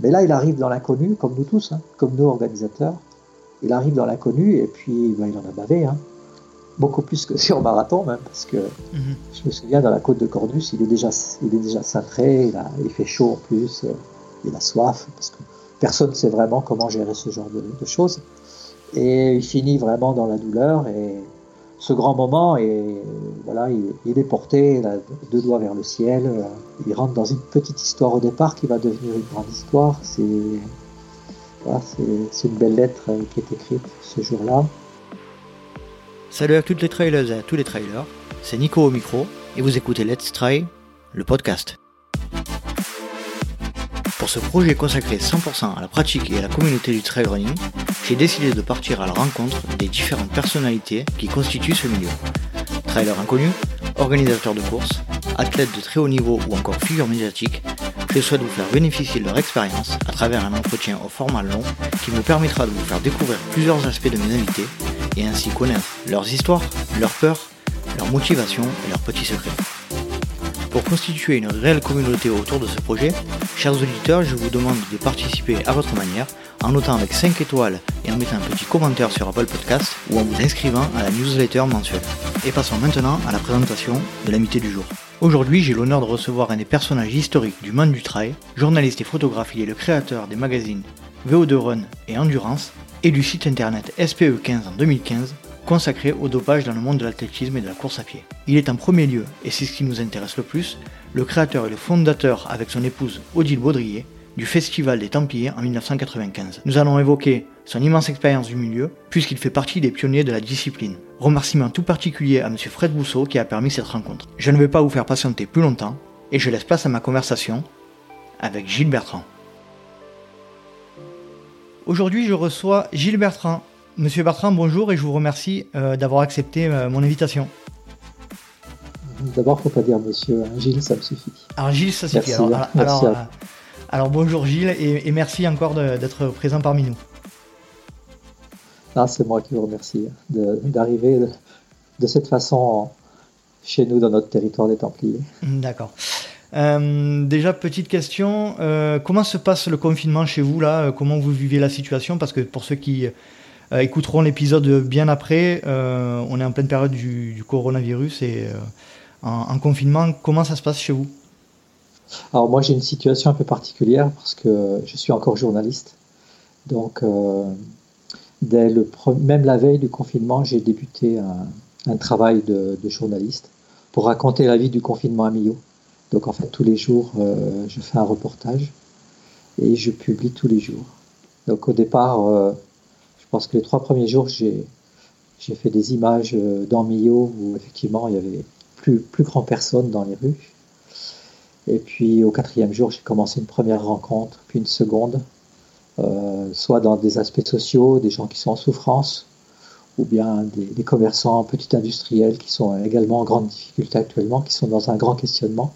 Mais là, il arrive dans l'inconnu, comme nous tous, hein, comme nous organisateurs. Il arrive dans l'inconnu et puis ben, il en a bavé. Hein. Beaucoup plus que sur marathon même, parce que mhm. je me souviens dans la côte de Cordus, il est déjà, il est déjà cintré, il, a, il fait chaud en plus, euh, il a soif, parce que personne ne sait vraiment comment gérer ce genre de, choses. Et il finit vraiment dans la douleur et ce grand moment et voilà, il, est porté, deux doigts vers le ciel. Euh, il rentre dans une petite histoire au départ qui va devenir une grande histoire. C'est une belle lettre euh, qui est écrite ce jour-là. Salut à toutes les trailers et à tous les trailers, c'est Nico au micro et vous écoutez Let's Try, le podcast. Pour ce projet consacré 100% à la pratique et à la communauté du trail running, j'ai décidé de partir à la rencontre des différentes personnalités qui constituent ce milieu. Trailers inconnus, organisateurs de courses, athlètes de très haut niveau ou encore figures médiatiques, je souhaite vous faire bénéficier de leur expérience à travers un entretien au format long qui me permettra de vous faire découvrir plusieurs aspects de mes invités et ainsi connaître leurs histoires, leurs peurs, leurs motivations et leurs petits secrets. Pour constituer une réelle communauté autour de ce projet, chers auditeurs, je vous demande de participer à votre manière en notant avec 5 étoiles et en mettant un petit commentaire sur Apple Podcast ou en vous inscrivant à la newsletter mensuelle. Et passons maintenant à la présentation de l'amitié du jour. Aujourd'hui, j'ai l'honneur de recevoir un des personnages historiques du monde du trail, journaliste et photographe, il est le créateur des magazines VO2 Run et Endurance et du site internet SPE15 en 2015 consacré au dopage dans le monde de l'athlétisme et de la course à pied. Il est en premier lieu, et c'est ce qui nous intéresse le plus, le créateur et le fondateur avec son épouse Odile Baudrier du Festival des Templiers en 1995. Nous allons évoquer son immense expérience du milieu, puisqu'il fait partie des pionniers de la discipline. Remerciement tout particulier à M. Fred Bousseau qui a permis cette rencontre. Je ne vais pas vous faire patienter plus longtemps, et je laisse place à ma conversation avec Gilles Bertrand. Aujourd'hui, je reçois Gilles Bertrand, Monsieur Bertrand, bonjour et je vous remercie euh, d'avoir accepté euh, mon invitation. D'abord, il ne faut pas dire monsieur, hein. Gilles, ça me suffit. Alors Gilles, ça suffit. alors, alors, euh, bonjour Gilles et, merci encore d'être présent parmi nous. Ah, c'est moi qui vous remercie hein, d'arriver de, cette façon chez nous dans notre territoire des Templiers. D'accord. déjà, petite question, comment se passe le confinement chez vous là? Comment vous vivez la situation? Parce que pour ceux qui écouteront l'épisode bien après. Euh, on est en pleine période du, coronavirus et euh, en, confinement. Comment ça se passe chez vous? Alors moi j'ai une situation un peu particulière parce que je suis encore journaliste. Donc dès le même la veille du confinement, j'ai débuté un, travail de, journaliste pour raconter la vie du confinement à Millau. Donc en fait tous les jours je fais un reportage et je publie tous les jours. Donc au départ pense que les trois premiers jours, j'ai, fait des images euh, dans Millau où effectivement il y avait plus, plus grand personne dans les rues. Et puis au quatrième jour, j'ai commencé une première rencontre, puis une seconde, euh, soit dans des aspects sociaux, des gens qui sont en souffrance, ou bien des, commerçants, petits industriels qui sont également en grande difficulté actuellement, qui sont dans un grand questionnement.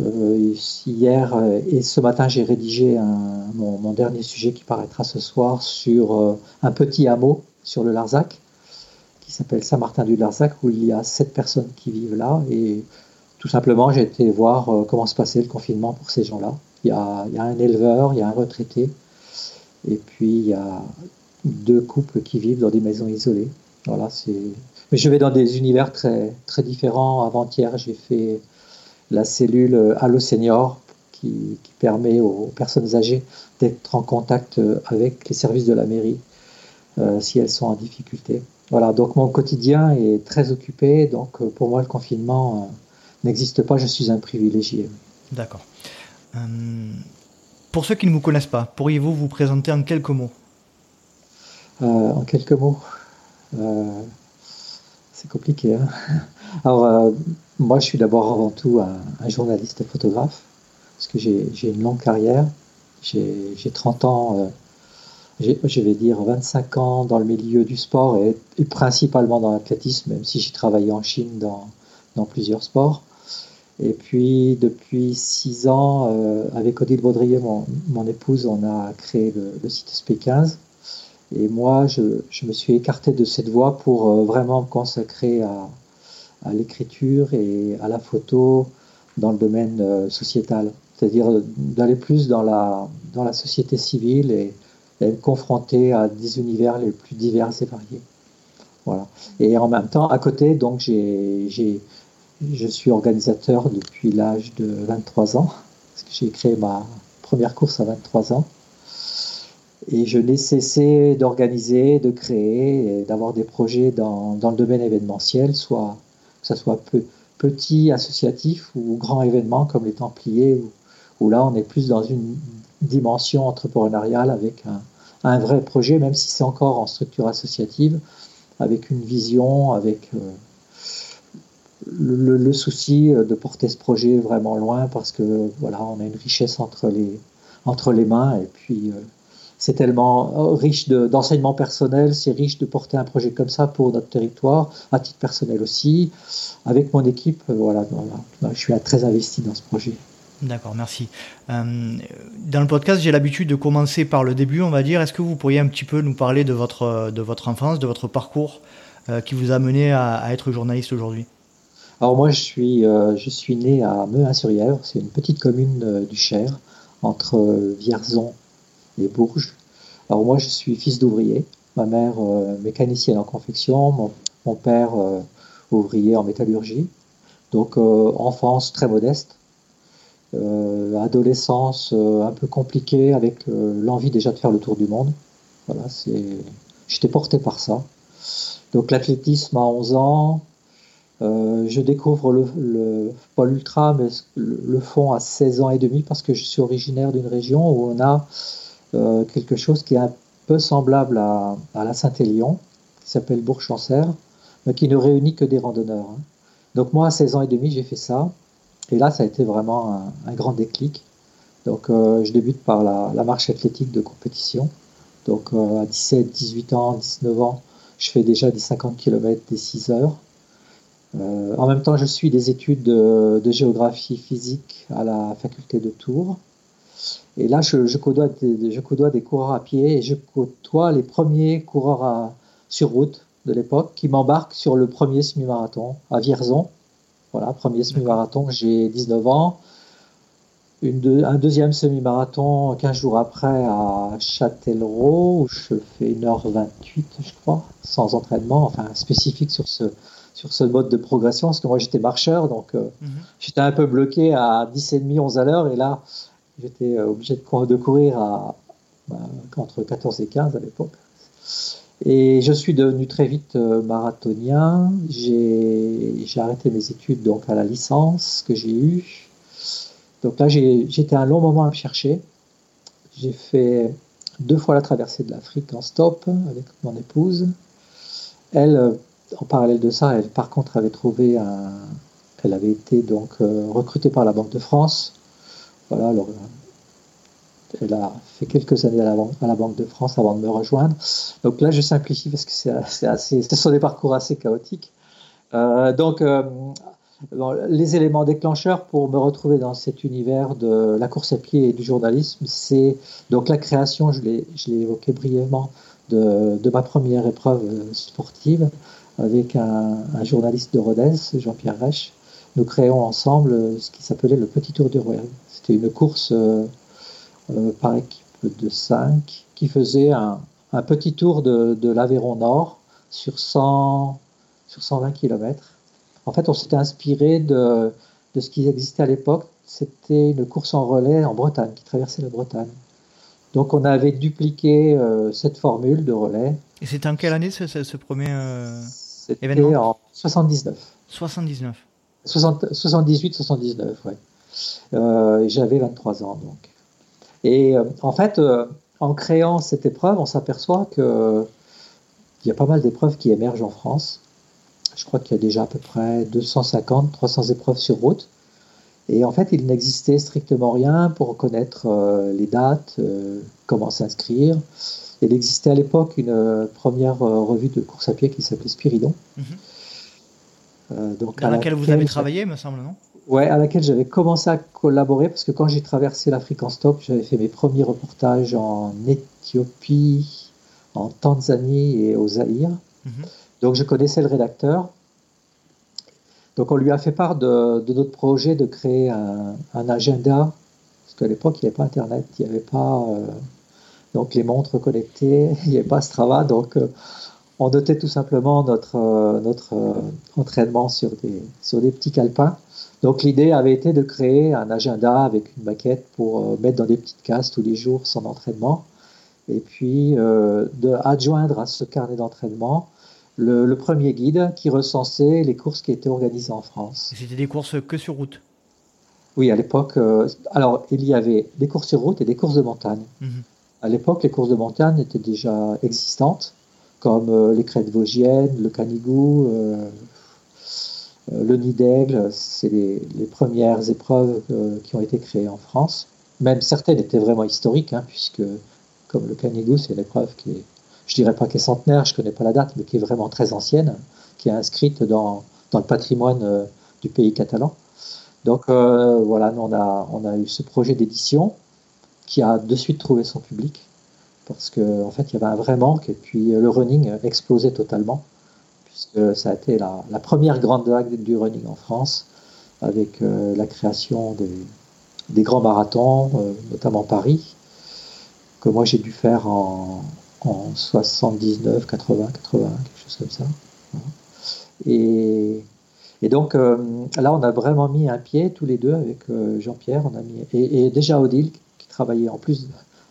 Euh, hier euh, et ce matin, j'ai rédigé mon, dernier sujet qui paraîtra ce soir sur euh, un petit hameau sur le Larzac qui s'appelle Saint-Martin du Larzac où il y a sept personnes qui vivent là et tout simplement j'ai été voir comment se passait le confinement pour ces gens-là. Il, il y, a, un éleveur, il y a un retraité et puis il y a deux couples qui vivent dans des maisons isolées. Voilà, c'est. Mais je vais dans des univers très très différents. Avant-hier, j'ai fait la cellule Allo Senior qui, permet aux personnes âgées d'être en contact euh, avec les services de la mairie euh, si elles sont en difficulté. Voilà, donc mon quotidien est très occupé, donc euh, pour moi le confinement n'existe pas, je suis un privilégié. D'accord. pour ceux qui ne vous connaissent pas, pourriez-vous vous présenter en quelques mots? En quelques mots C'est compliqué. Hein Alors, moi, je suis d'abord avant tout un, journaliste photographe, parce que j'ai une longue carrière. J'ai 30 ans, euh, je vais dire 25 ans dans le milieu du sport et, principalement dans l'athlétisme, même si j'ai travaillé en Chine dans, plusieurs sports. Et puis, depuis 6 ans, euh, avec Odile Baudrier, mon, épouse, on a créé le, site SP15. Et moi, je, me suis écarté de cette voie pour euh, vraiment me consacrer à, à l'écriture et à la photo dans le domaine euh, sociétal. c'est-à-dire d'aller plus dans la, dans la société civile et, être confronté à des univers les plus divers et variés. Voilà. Et en même temps, à côté, donc, j'ai, je suis organisateur depuis l'âge de 23 ans, parce que j'ai créé ma première course à 23 ans. Et je n'ai cessé d'organiser, de créer et d'avoir des projets dans, dans, le domaine événementiel, soit ce soit petit, associatif ou grand événement comme les Templiers, où, là on est plus dans une dimension entrepreneuriale avec un, vrai projet, même si c'est encore en structure associative, avec une vision, avec euh, le, souci de porter ce projet vraiment loin parce que voilà, on a une richesse entre les, entre les mains et puis euh, c'est tellement euh, riche d'enseignements personnels, c'est riche de porter un projet comme ça pour notre territoire, à titre personnel aussi. Avec mon équipe, euh, voilà, je suis très investi dans ce projet. D'accord, merci. Euh, dans le podcast, j'ai l'habitude de commencer par le début, on va dire. Est-ce que vous pourriez un petit peu nous parler de votre, de votre enfance, de votre parcours qui vous a mené à, être journaliste aujourd'hui? Alors moi, je suis, je suis né à Meuin-sur-Yèvre, c'est une petite commune du Cher, entre Vierzon Bourges. Alors moi, je suis fils d'ouvrier. Ma mère euh, mécanicienne en confection, mon, père euh, ouvrier en métallurgie. Donc euh, enfance très modeste, adolescence un peu compliquée avec l'envie déjà de faire le tour du monde. Voilà, c'est, j'étais porté par ça. Donc l'athlétisme à 11 ans, je découvre le, le Paul Ultra, mais le, le, fond à 16 ans et demi parce que je suis originaire d'une région où on a euh, quelque chose qui est un peu semblable à, la Saint-Élion, qui s'appelle Bourg-Chancer, mais qui ne réunit que des randonneurs. Hein. Donc moi, à 16 ans et demi, j'ai fait ça. Et là, ça a été vraiment un, grand déclic. Donc euh, je débute par la, marche athlétique de compétition. Donc euh, à 17, 18 ans, 19 ans, je fais déjà des 50 km, des 6 heures. en même temps, je suis des études de, de, géographie physique à la faculté de Tours. Et là, je, côtoie des, je, des, coureurs à pied et je côtoie les premiers coureurs sur route de l'époque qui m'embarquent sur le premier semi-marathon à Vierzon. Voilà, premier semi-marathon, j'ai 19 ans. Une un deuxième semi-marathon 15 jours après à Châtellerault, où je fais 1h28, je crois, sans entraînement, enfin spécifique sur ce, sur ce mode de progression, parce que moi j'étais marcheur, donc euh, mhm. j'étais un peu bloqué à 10,5, 11 à l'heure, et là J'étais euh, obligé de, courir à, bah, entre 14 et 15 à l'époque. Et je suis devenu très vite euh, marathonien. J'ai arrêté mes études donc à la licence que j'ai eue. Donc là, j'étais un long moment à me chercher. J'ai fait deux fois la traversée de l'Afrique en stop avec mon épouse. Elle, euh, en parallèle de ça, elle par contre avait trouvé un. Elle avait été donc recrutée par la Banque de France voilà, euh, elle a fait quelques années à la, Banque de France avant de me rejoindre. Donc là, je simplifie parce que c'est assez, ce sont des parcours assez chaotiques. Euh, donc, euh, les éléments déclencheurs pour me retrouver dans cet univers de la course à pied et du journalisme, c'est donc la création, je l'ai évoqué brièvement, de, de, ma première épreuve sportive avec un, un journaliste de Rodez, Jean-Pierre Reich. Nous créons ensemble ce qui s'appelait le Petit Tour du Royaume une course euh, euh, par équipe de 5 qui faisait un, petit tour de, l'Aveyron Nord sur, 100, sur 120 km. En fait, on s'était inspiré de, de, ce qui existait à l'époque. C'était une course en relais en Bretagne, qui traversait la Bretagne. Donc on avait dupliqué euh, cette formule de relais. Et c'était en quelle année ce, ce, premier événement? en 79. 79. 78, 79, ouais. Euh, j'avais 23 ans donc. Et euh, en fait, euh, en créant cette épreuve, on s'aperçoit que il y a pas mal d'épreuves qui émergent en France. Je crois qu'il y a déjà à peu près 250, 300 épreuves sur route. Et en fait, il n'existait strictement rien pour connaître les dates, comment s'inscrire. Il existait à l'époque une première revue de course à pied qui s'appelait Spiridon. Mhm. Donc Dans laquelle vous avez travaillé, me semble, non? Ouais, à laquelle j'avais commencé à collaborer parce que quand j'ai traversé l'Afrique en stop, j'avais fait mes premiers reportages en Éthiopie, en Tanzanie et au Zaïre. Mhm. Donc je connaissais le rédacteur. Donc on lui a fait part de, notre projet de créer un, agenda qu'à l'époque, il n'y avait pas Internet, il n'y avait pas donc les montres connectées, il n'y avait pas Strava, donc on notait tout simplement notre, notre entraînement sur des, sur des petits calepins. Donc l'idée avait été de créer un agenda avec une maquette pour mettre dans des petites cases tous les jours son entraînement et puis euh, de adjoindre à ce carnet d'entraînement le, premier guide qui recensait les courses qui étaient organisées en France. C'était des courses que sur route? Oui, à l'époque, euh, alors il y avait des courses sur route et des courses de montagne. Mhm. À l'époque, les courses de montagne étaient déjà existantes, comme euh, les crêtes vosgiennes, le Canigou, le nid d'aigle, c'est les, premières épreuves qui ont été créées en France. Même certaines étaient vraiment historiques, hein, puisque comme le Canigou, c'est une épreuve qui est, je dirais pas qu'elle est centenaire, je connais pas la date, mais qui est vraiment très ancienne, qui est inscrite dans, le patrimoine euh, du pays catalan. Donc euh, voilà, on a, on a eu ce projet d'édition qui a de suite trouvé son public, parce qu'en en fait, il y avait un vrai manque, et puis euh, le running explosait totalement, puisque ça a été la, première grande vague du running en France, avec la création des, grands marathons, notamment Paris, que moi j'ai dû faire en, 79, 80, 80, quelque chose comme ça. Et, donc euh, là, on a vraiment mis un pied tous les deux avec euh, Jean-Pierre. On a mis et, déjà Odile qui travaillait en plus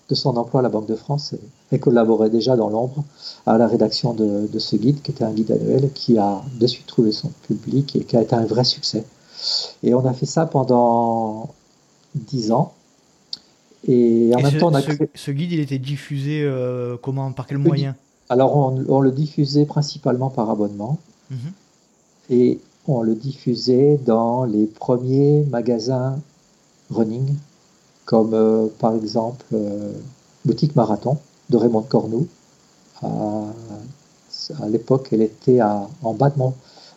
de son emploi à la Banque de France et, collaborait déjà dans l'ombre à la rédaction de, de, ce guide qui était un guide annuel qui a de suite trouvé son public et qui a été un vrai succès. Et on a fait ça pendant dix ans. Et en même temps, on a ce, guide, il était diffusé euh, comment Par quel moyen? Alors, on, le diffusait principalement par abonnement. Mhm. Et on le diffusait dans les premiers magasins running, comme euh, par exemple euh, Boutique Marathon de Raymond Cornou. À, l'époque, elle était à, en, bas de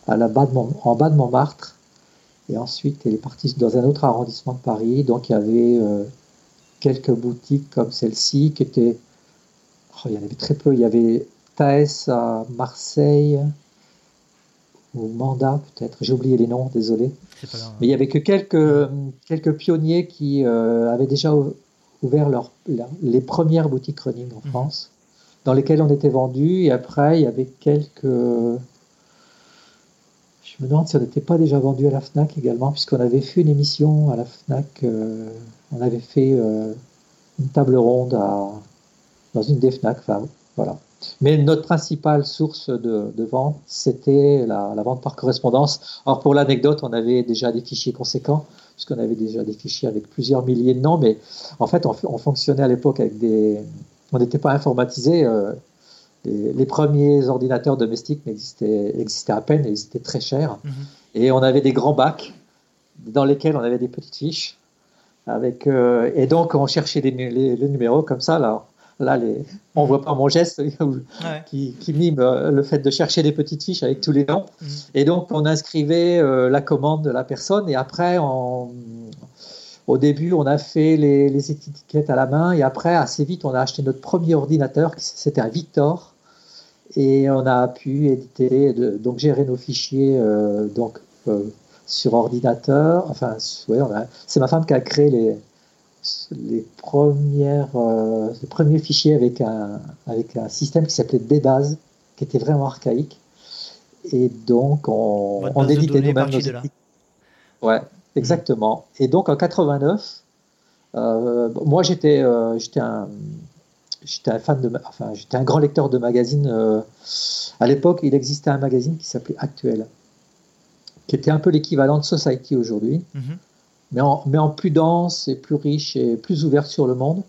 à la en bas de Montmartre. Et ensuite, elle est partie dans un autre arrondissement de Paris. Donc, il y avait quelques boutiques comme celle-ci qui étaient. Oh, il y en avait très peu. Il y avait Thaès à Marseille ou Manda peut-être. J'ai oublié les noms, désolé. Mais il y avait que quelques, quelques pionniers qui euh, avaient déjà ouvert leur, les premières boutiques running en mhm. France, dans lesquelles on était vendu. Et après, il y avait quelques je me demande si on n'était pas déjà vendu à la FNAC également, puisqu'on avait fait une émission à la FNAC, euh, on avait fait euh, une table ronde dans une des FNAC, enfin voilà. Mais notre principale source de, vente, c'était la, vente par correspondance. Alors pour l'anecdote, on avait déjà des fichiers conséquents, puisqu'on avait déjà des fichiers avec plusieurs milliers de noms, mais en fait, on, fonctionnait à l'époque avec des... On n'était pas informatisé. Euh, les, premiers ordinateurs domestiques existaient, existaient à peine et ils étaient très chers. Mhm. Et on avait des grands bacs dans lesquels on avait des petites fiches. Avec, euh, et donc, on cherchait les, les, numéros comme ça. Là, là les, on voit pas mon geste qui, qui, mime euh, le fait de chercher des petites fiches avec tous les noms. Mhm. Et donc, on inscrivait euh, la commande de la personne. Et après, au début, on a fait les, les, étiquettes à la main. Et après, assez vite, on a acheté notre premier ordinateur. C'était un Victor et on a pu éditer, donc gérer nos fichiers euh, donc, euh, sur ordinateur. Enfin, c'est ma femme qui a créé les, les, premières, euh, les premiers fichiers avec un, avec un système qui s'appelait Dbase, qui était vraiment archaïque. Et donc, on, on éditait nous-mêmes nos Ouais, exactement. Et donc, en 89, moi, j'étais j'étais un j'étais un fan de, enfin, j'étais un grand lecteur de magazines. Euh, à l'époque, il existait un magazine qui s'appelait Actuel, qui était un peu l'équivalent de Society aujourd'hui, mhm. Mais, en, plus dense et plus riche et plus ouvert sur le monde.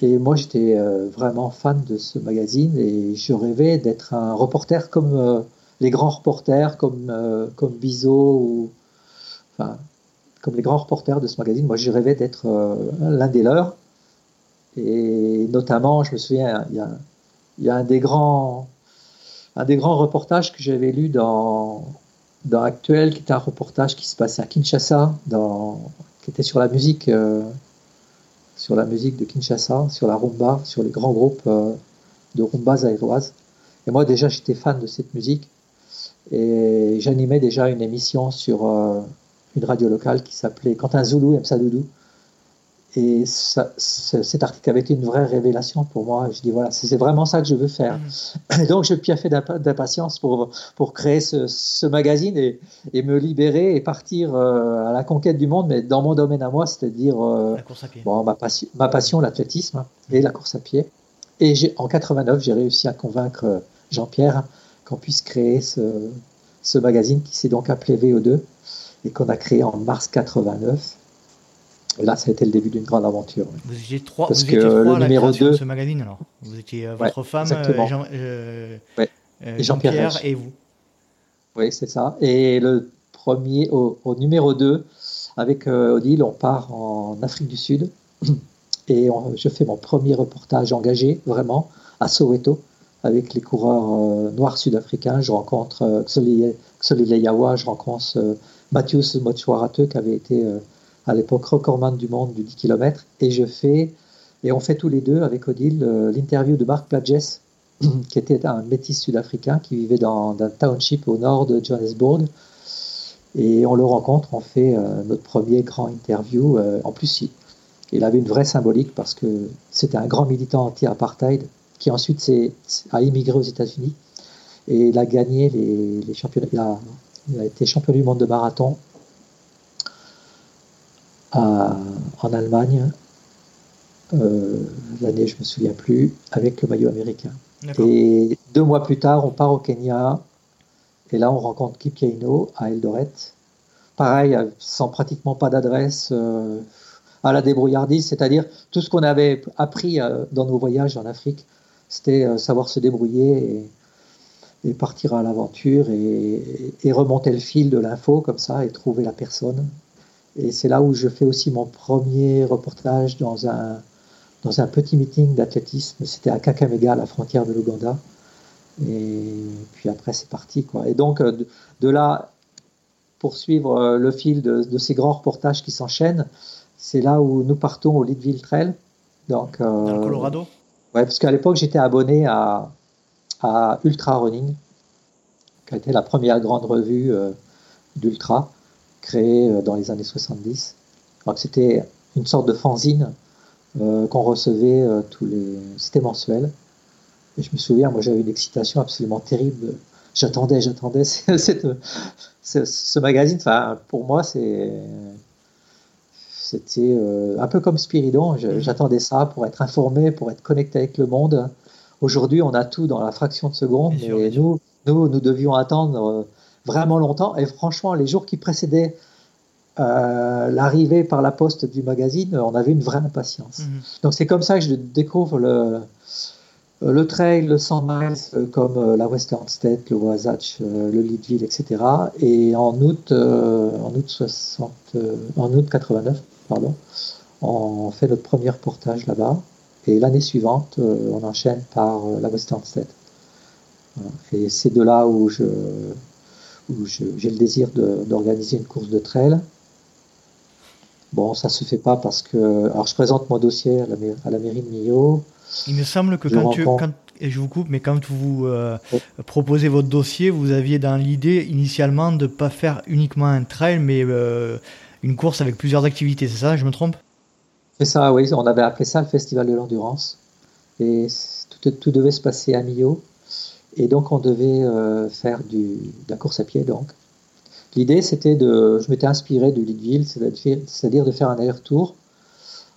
Et moi, j'étais euh, vraiment fan de ce magazine et je rêvais d'être un reporter comme euh, les grands reporters, comme, comme Bizot ou. Enfin, comme les grands reporters de ce magazine. Moi, je rêvais d'être l'un des leurs. Et notamment, je me souviens, il y a, un, des grands, un des grands reportages que j'avais lu dans, dans Actuel, qui était un reportage qui se passait à Kinshasa, dans, qui était sur la musique, euh, sur la musique de Kinshasa, sur la rumba, sur les grands groupes euh, de rumba zaïroise. Et moi, déjà, j'étais fan de cette musique. Et j'animais déjà une émission sur euh, une radio locale qui s'appelait Quand un Zoulou aime sa et cet article avait été une vraie révélation pour moi. Je dis voilà, c'est vraiment ça que je veux faire. Mmh. donc je piaffais d'impatience pour, pour créer ce, magazine et, et, me libérer et partir euh, à la conquête du monde, mais dans mon domaine à moi, c'est-à-dire euh, bon, ma, passion, ma passion l'athlétisme et la course à pied. Et en 89, j'ai réussi à convaincre Jean-Pierre qu'on puisse créer ce, ce magazine qui s'est donc appelé VO2 et qu'on a créé en mars 89 là, ça a été le début d'une grande aventure. Vous étiez trois, Parce que le numéro 2 de ce magazine alors. Vous étiez euh, votre femme, euh, Jean, euh, Jean-Pierre et vous. Oui, c'est ça. Et le premier, au, numéro 2, avec Odile, on part en Afrique du Sud. Et je fais mon premier reportage engagé, vraiment, à Soweto, avec les coureurs noirs sud-africains. Je rencontre Xoli Leyawa, je rencontre Mathius Motswarate, qui avait été à l'époque recordman du monde du 10 km, et on fait tous les deux avec Odile euh, l'interview de Mark Pladges, qui était un métis sud-africain qui vivait dans un township au nord de Johannesburg. Et on le rencontre, on fait euh, notre premier grand interview. Euh, en plus, il, avait une vraie symbolique parce que c'était un grand militant anti-apartheid qui ensuite a immigré aux États-Unis et il a gagné les, championnats. Il a, été champion du monde de marathon en Allemagne, euh, l'année je me souviens plus, avec le maillot américain. Et deux mois plus tard, on part au Kenya, et là on rencontre Kipkeino à Eldoret. Pareil, sans pratiquement pas d'adresse, euh, à la débrouillardise, c'est-à-dire tout ce qu'on avait appris euh, dans nos voyages en Afrique, c'était savoir se débrouiller et, partir à l'aventure et, et, remonter le fil de l'info comme ça et trouver la personne. Et c'est là où je fais aussi mon premier reportage dans un, dans un petit meeting d'athlétisme. C'était à Kakamega, à la frontière de l'Ouganda. Et puis après, c'est parti. Quoi. Et donc, euh, de, là, poursuivre euh, le fil de, ces grands reportages qui s'enchaînent, c'est là où nous partons au Leadville Trail. Donc, euh, dans le Colorado? Ouais, parce qu'à l'époque, j'étais abonné à, à Ultra Running, qui a été la première grande revue d'Ultra créé euh, dans les années 70. Alors c'était une sorte de fanzine euh, qu'on recevait euh, tous les. C'était mensuel. Et je me souviens, moi j'avais une excitation absolument terrible. J'attendais, j'attendais ce, magazine. Enfin, pour moi, c'est c'était un peu comme Spiridon. Mmh. J'attendais ça pour être informé, pour être connecté avec le monde. Aujourd'hui, on a tout dans la fraction de seconde, nous, nous, nous devions attendre vraiment longtemps. Et franchement, les jours qui précédaient euh, l'arrivée par la poste du magazine, on avait une vraie impatience. Mhm. Donc c'est comme ça que je découvre le, le trail, le 100 miles, euh, comme euh, la Western State, le Wasatch, le Leadville, etc. Et en août, en août 60, en août 89, pardon, on fait notre premier reportage là-bas. Et l'année suivante, on enchaîne par la Western State. Et c'est de là où je, où j'ai le désir d'organiser une course de trail. Bon, ça se fait pas parce que. Alors, je présente mon dossier à la, à la mairie de Millau. Il me semble que quand, tu, quand, et je vous coupe, mais quand vous euh, proposez votre dossier, vous aviez dans l'idée initialement de ne pas faire uniquement un trail, mais euh, une course avec plusieurs activités, c'est ça Je me trompe? C'est ça, oui. On avait appelé ça le Festival de l'endurance. Et tout, tout, devait se passer à Millau. Et donc on devait euh, faire du, de la course à pied. Donc l'idée c'était de, je m'étais inspiré du Leadville, c'est-à-dire de faire un aller-retour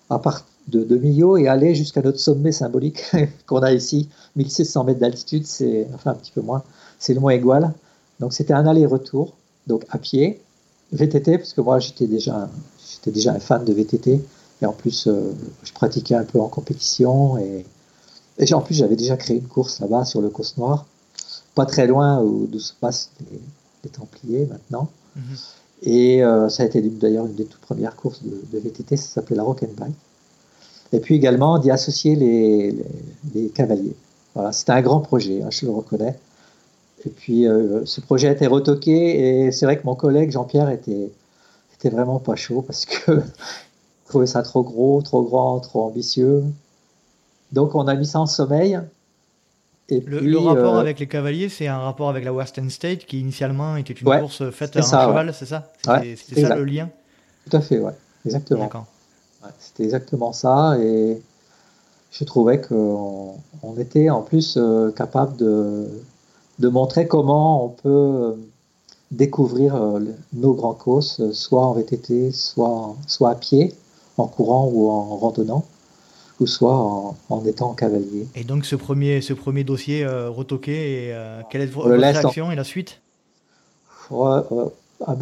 à part de, de Millau et aller jusqu'à notre sommet symbolique qu'on a ici, 1600 mètres d'altitude, c'est enfin un petit peu moins, c'est le moins égal. Donc c'était un aller-retour, donc à pied, VTT parce que moi j'étais déjà, déjà un fan de VTT et en plus euh, je pratiquais un peu en compétition et et en plus, j'avais déjà créé une course là-bas sur le Causse Noir, pas très loin d'où se passent les, Templiers maintenant. Mhm. Et euh, ça a été d'ailleurs une des toutes premières courses de, VTT, ça s'appelait la Rock and Bike. Et puis également d'y associer les, cavaliers. Voilà, c'était un grand projet, hein, je le reconnais. Et puis euh, ce projet a été retoqué et c'est vrai que mon collègue Jean-Pierre était, était vraiment pas chaud parce que trouvait ça trop gros, trop grand, trop ambitieux. Donc on a mis ça en sommeil. Et le, rapport euh, avec les cavaliers, c'est un rapport avec la Western State qui initialement était une course faite à un cheval, c'est ça? C'était ça le lien? Tout à fait, ouais, exactement. C'était exactement ça. Et je trouvais qu'on on était en plus euh, capable de, de, montrer comment on peut euh, découvrir euh, nos grands causes, soit en VTT, soit, soit à pied, en courant ou en randonnant, ou soit en, en étant cavalier. Et donc ce premier, ce premier dossier retoqué, et, quelle est votre réaction et la suite?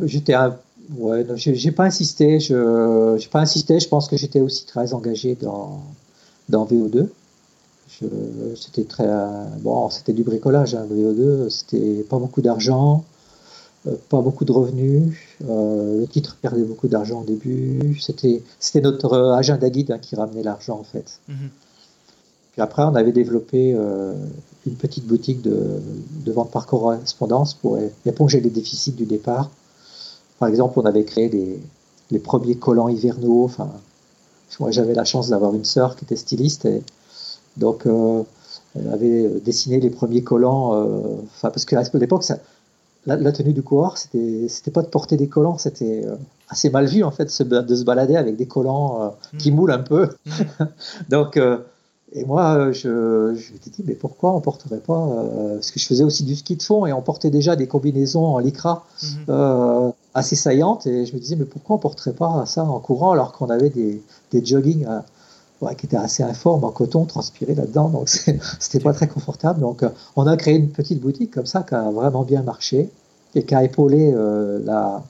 J'étais un Ouais, j'ai pas insisté. Je j'ai pas insisté. Je pense que j'étais aussi très engagé dans dans VO2. C'était très bon. C'était du bricolage. Hein, VO2, c'était pas beaucoup d'argent, euh, pas beaucoup de revenus. Euh, le titre perdait beaucoup d'argent au début. C'était notre agenda guide hein, qui ramenait l'argent en fait. Mhm. Puis après, on avait développé euh, une petite boutique de, de vente par correspondance pour éponger les déficits du départ par exemple, on avait créé les, premiers collants hivernaux. Enfin, moi, j'avais la chance d'avoir une sœur qui était styliste. Et donc, euh, elle avait dessiné les premiers collants. Euh, enfin, parce qu'à l'époque, la, tenue du coureur, c'était, c'était pas de porter des collants, c'était euh, assez mal vu en fait de se balader avec des collants qui mmh. moulent un peu. Mmh. donc, et moi, euh, je, je m'étais dit, mais pourquoi on porterait pas euh, Parce que je faisais aussi du ski de fond et on portait déjà des combinaisons en lycra euh, assez saillantes. Et je me disais, mais pourquoi on porterait pas ça en courant alors qu'on avait des, des joggings qui étaient assez informes en coton transpiré là-dedans. Donc c'était pas très confortable. Donc on a créé une petite boutique comme ça qui a vraiment bien marché et qui a épaulé la,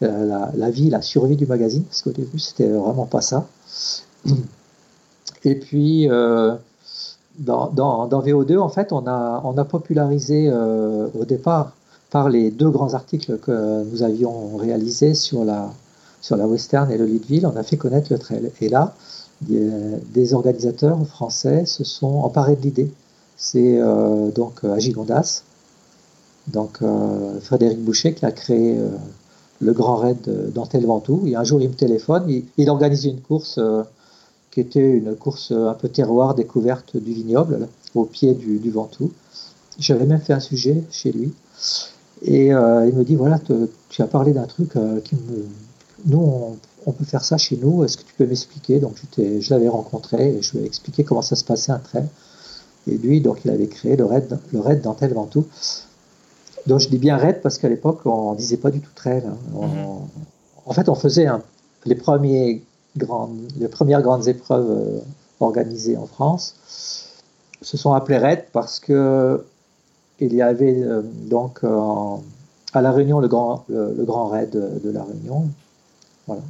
la, la, vie, la survie du magazine. Parce qu'au début, c'était vraiment pas ça. Et puis, euh, dans, VO2, en fait, on a, on a popularisé euh, au départ par les deux grands articles que nous avions réalisés sur la, sur la Western et le Leadville, on a fait connaître le trail. Et là, des, organisateurs français se sont emparés de l'idée. C'est euh, donc Agigondas, donc Frédéric Boucher qui a créé le grand raid d'Antel Ventoux. Et un jour, il me téléphone, il, organise une course qui était une course un peu terroir découverte du vignoble, au pied du, Ventoux. J'avais même fait un sujet chez lui. Et euh, il me dit, voilà, tu as parlé d'un truc euh, qui me... Nous, peut faire ça chez nous, est-ce que tu peux m'expliquer? Donc je l'avais rencontré et je lui ai expliqué comment ça se passait un trail. Et lui, donc, il avait créé le raid, le raid Dantel Ventoux. Donc je dis bien raid parce qu'à l'époque, on disait pas du tout trail. Hein. Mm-hmm. En fait, on faisait les premiers les premières grandes épreuves euh, organisées en France se sont appelées RAID parce que il y avait euh, donc à La Réunion le grand, le, grand raid de, La Réunion, voilà,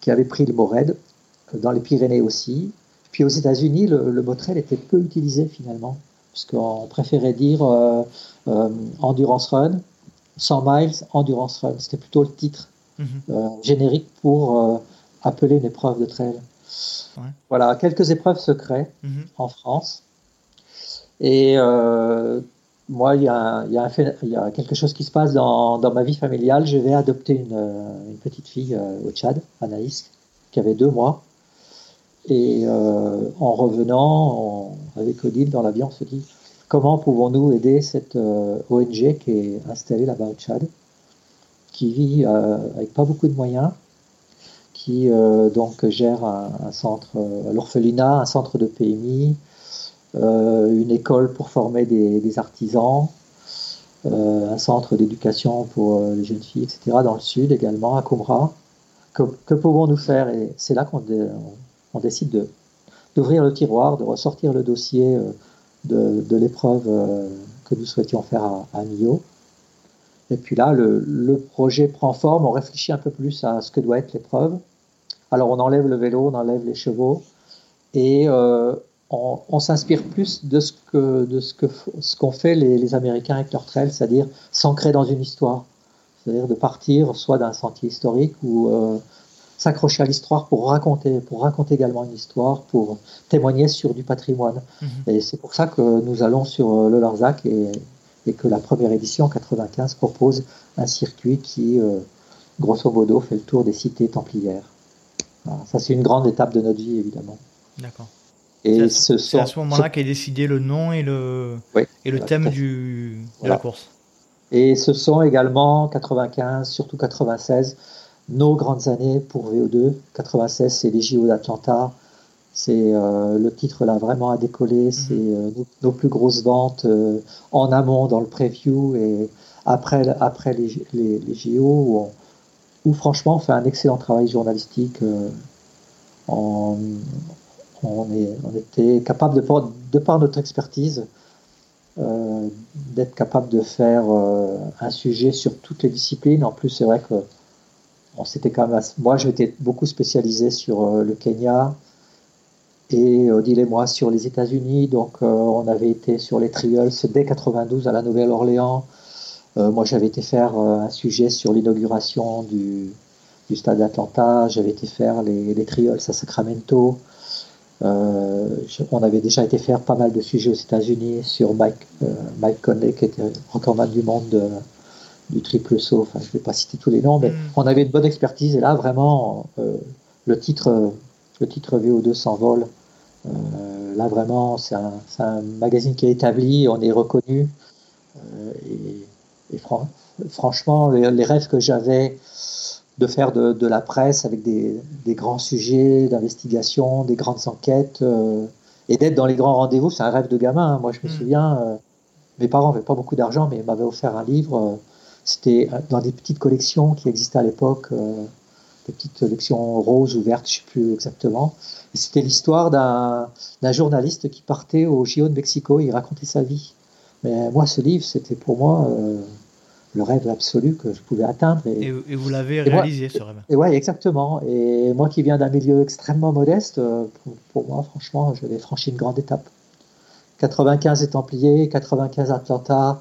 qui avait pris le mot raid, dans les Pyrénées aussi. Puis aux États-Unis, le, mot trail était peu utilisé finalement, puisqu'on préférait dire euh, endurance run, 100 miles, endurance run. C'était plutôt le titre mhm. générique pour appeler une épreuve de trail. Voilà, quelques épreuves se créent mhm. en France. Et euh, moi, il y, a, quelque chose qui se passe dans, ma vie familiale. Je vais adopter une, euh, petite fille euh, au Tchad, Anaïs, qui avait deux mois. Et en revenant avec Odile dans l'avion, on se dit comment pouvons-nous aider cette ONG qui est installée là-bas au Tchad, qui vit avec pas beaucoup de moyens, qui euh, donc gère un, centre, euh, l'orphelinat, un centre de PMI, euh, une école pour former des, artisans, un centre d'éducation pour les jeunes filles, etc. dans le sud également, à Coumra. Que, pouvons-nous faire? Et c'est là qu'on on décide d'ouvrir le tiroir, de ressortir le dossier de, l'épreuve que nous souhaitions faire à, à. Et puis là, le, projet prend forme, on réfléchit un peu plus à ce que doit être l'épreuve. Alors on enlève le vélo, on enlève les chevaux et euh, on, s'inspire plus de ce que de ce que ce qu'ont fait les, Américains avec leur trail, c'est-à-dire s'ancrer dans une histoire, c'est-à-dire de partir soit d'un sentier historique ou euh, s'accrocher à l'histoire pour raconter, pour raconter également une histoire, pour témoigner sur du patrimoine. Mhm. Et c'est pour ça que nous allons sur euh, le Larzac et, et, que la première édition en 95 propose un circuit qui, grosso modo, fait le tour des cités templières ça, c'est une grande étape de notre vie, évidemment. D'accord. Et c'est à ce, moment-là qu'a décidé le nom et le, et le thème du, de la course. Et ce sont également 95, surtout 96, nos grandes années pour VO2. 96, c'est les JO d'Atlanta. C'est le titre là vraiment a décollé. Mhm. C'est nos, plus grosses ventes en amont dans le preview et après, après les, les, les JO où, franchement on fait un excellent travail journalistique. On, était capable de, de par notre expertise euh, d'être capable de faire euh, un sujet sur toutes les disciplines. En plus, c'est vrai que on s'était quand même. Moi, je m'étais beaucoup spécialisé sur euh, le Kenya et Odile et moi sur les États-Unis. Donc, on avait été sur les trials dès 92 à la Nouvelle-Orléans. moi, j'avais été faire un sujet sur l'inauguration du, du, stade d'Atlanta. J'avais été faire les, les à Sacramento. Euh, on avait déjà été faire pas mal de sujets aux États-Unis sur Mike, euh, Mike Conley, qui était recordman du monde du triple saut. Enfin, je ne vais pas citer tous les noms, mais mm. on avait une bonne expertise. Et là, vraiment, euh, le titre, le titre VO2 s'envole. là, vraiment, c'est un, magazine qui est établi, on est reconnu. et, franchement, les, rêves que j'avais de faire de, la presse avec des, grands sujets d'investigation, des grandes enquêtes, euh, et d'être dans les grands rendez-vous, c'est un rêve de gamin. Hein. Moi, je me mm. souviens, euh, mes parents n'avaient pas beaucoup d'argent, mais ils m'avaient offert un livre. Euh, c'était dans des petites collections qui existaient à l'époque, des petites collections roses ou vertes, je ne sais plus exactement. C'était l'histoire d'un journaliste qui partait au JO de Mexico, il racontait sa vie. Mais moi, ce livre, c'était pour moi le rêve absolu que je pouvais atteindre. Et, vous l'avez réalisé, ce rêve. Et ouais, exactement. Et moi qui viens d'un milieu extrêmement modeste, euh, pour, moi, franchement, je l'ai franchi une grande étape. 95 est Templiers, 95 Atlanta,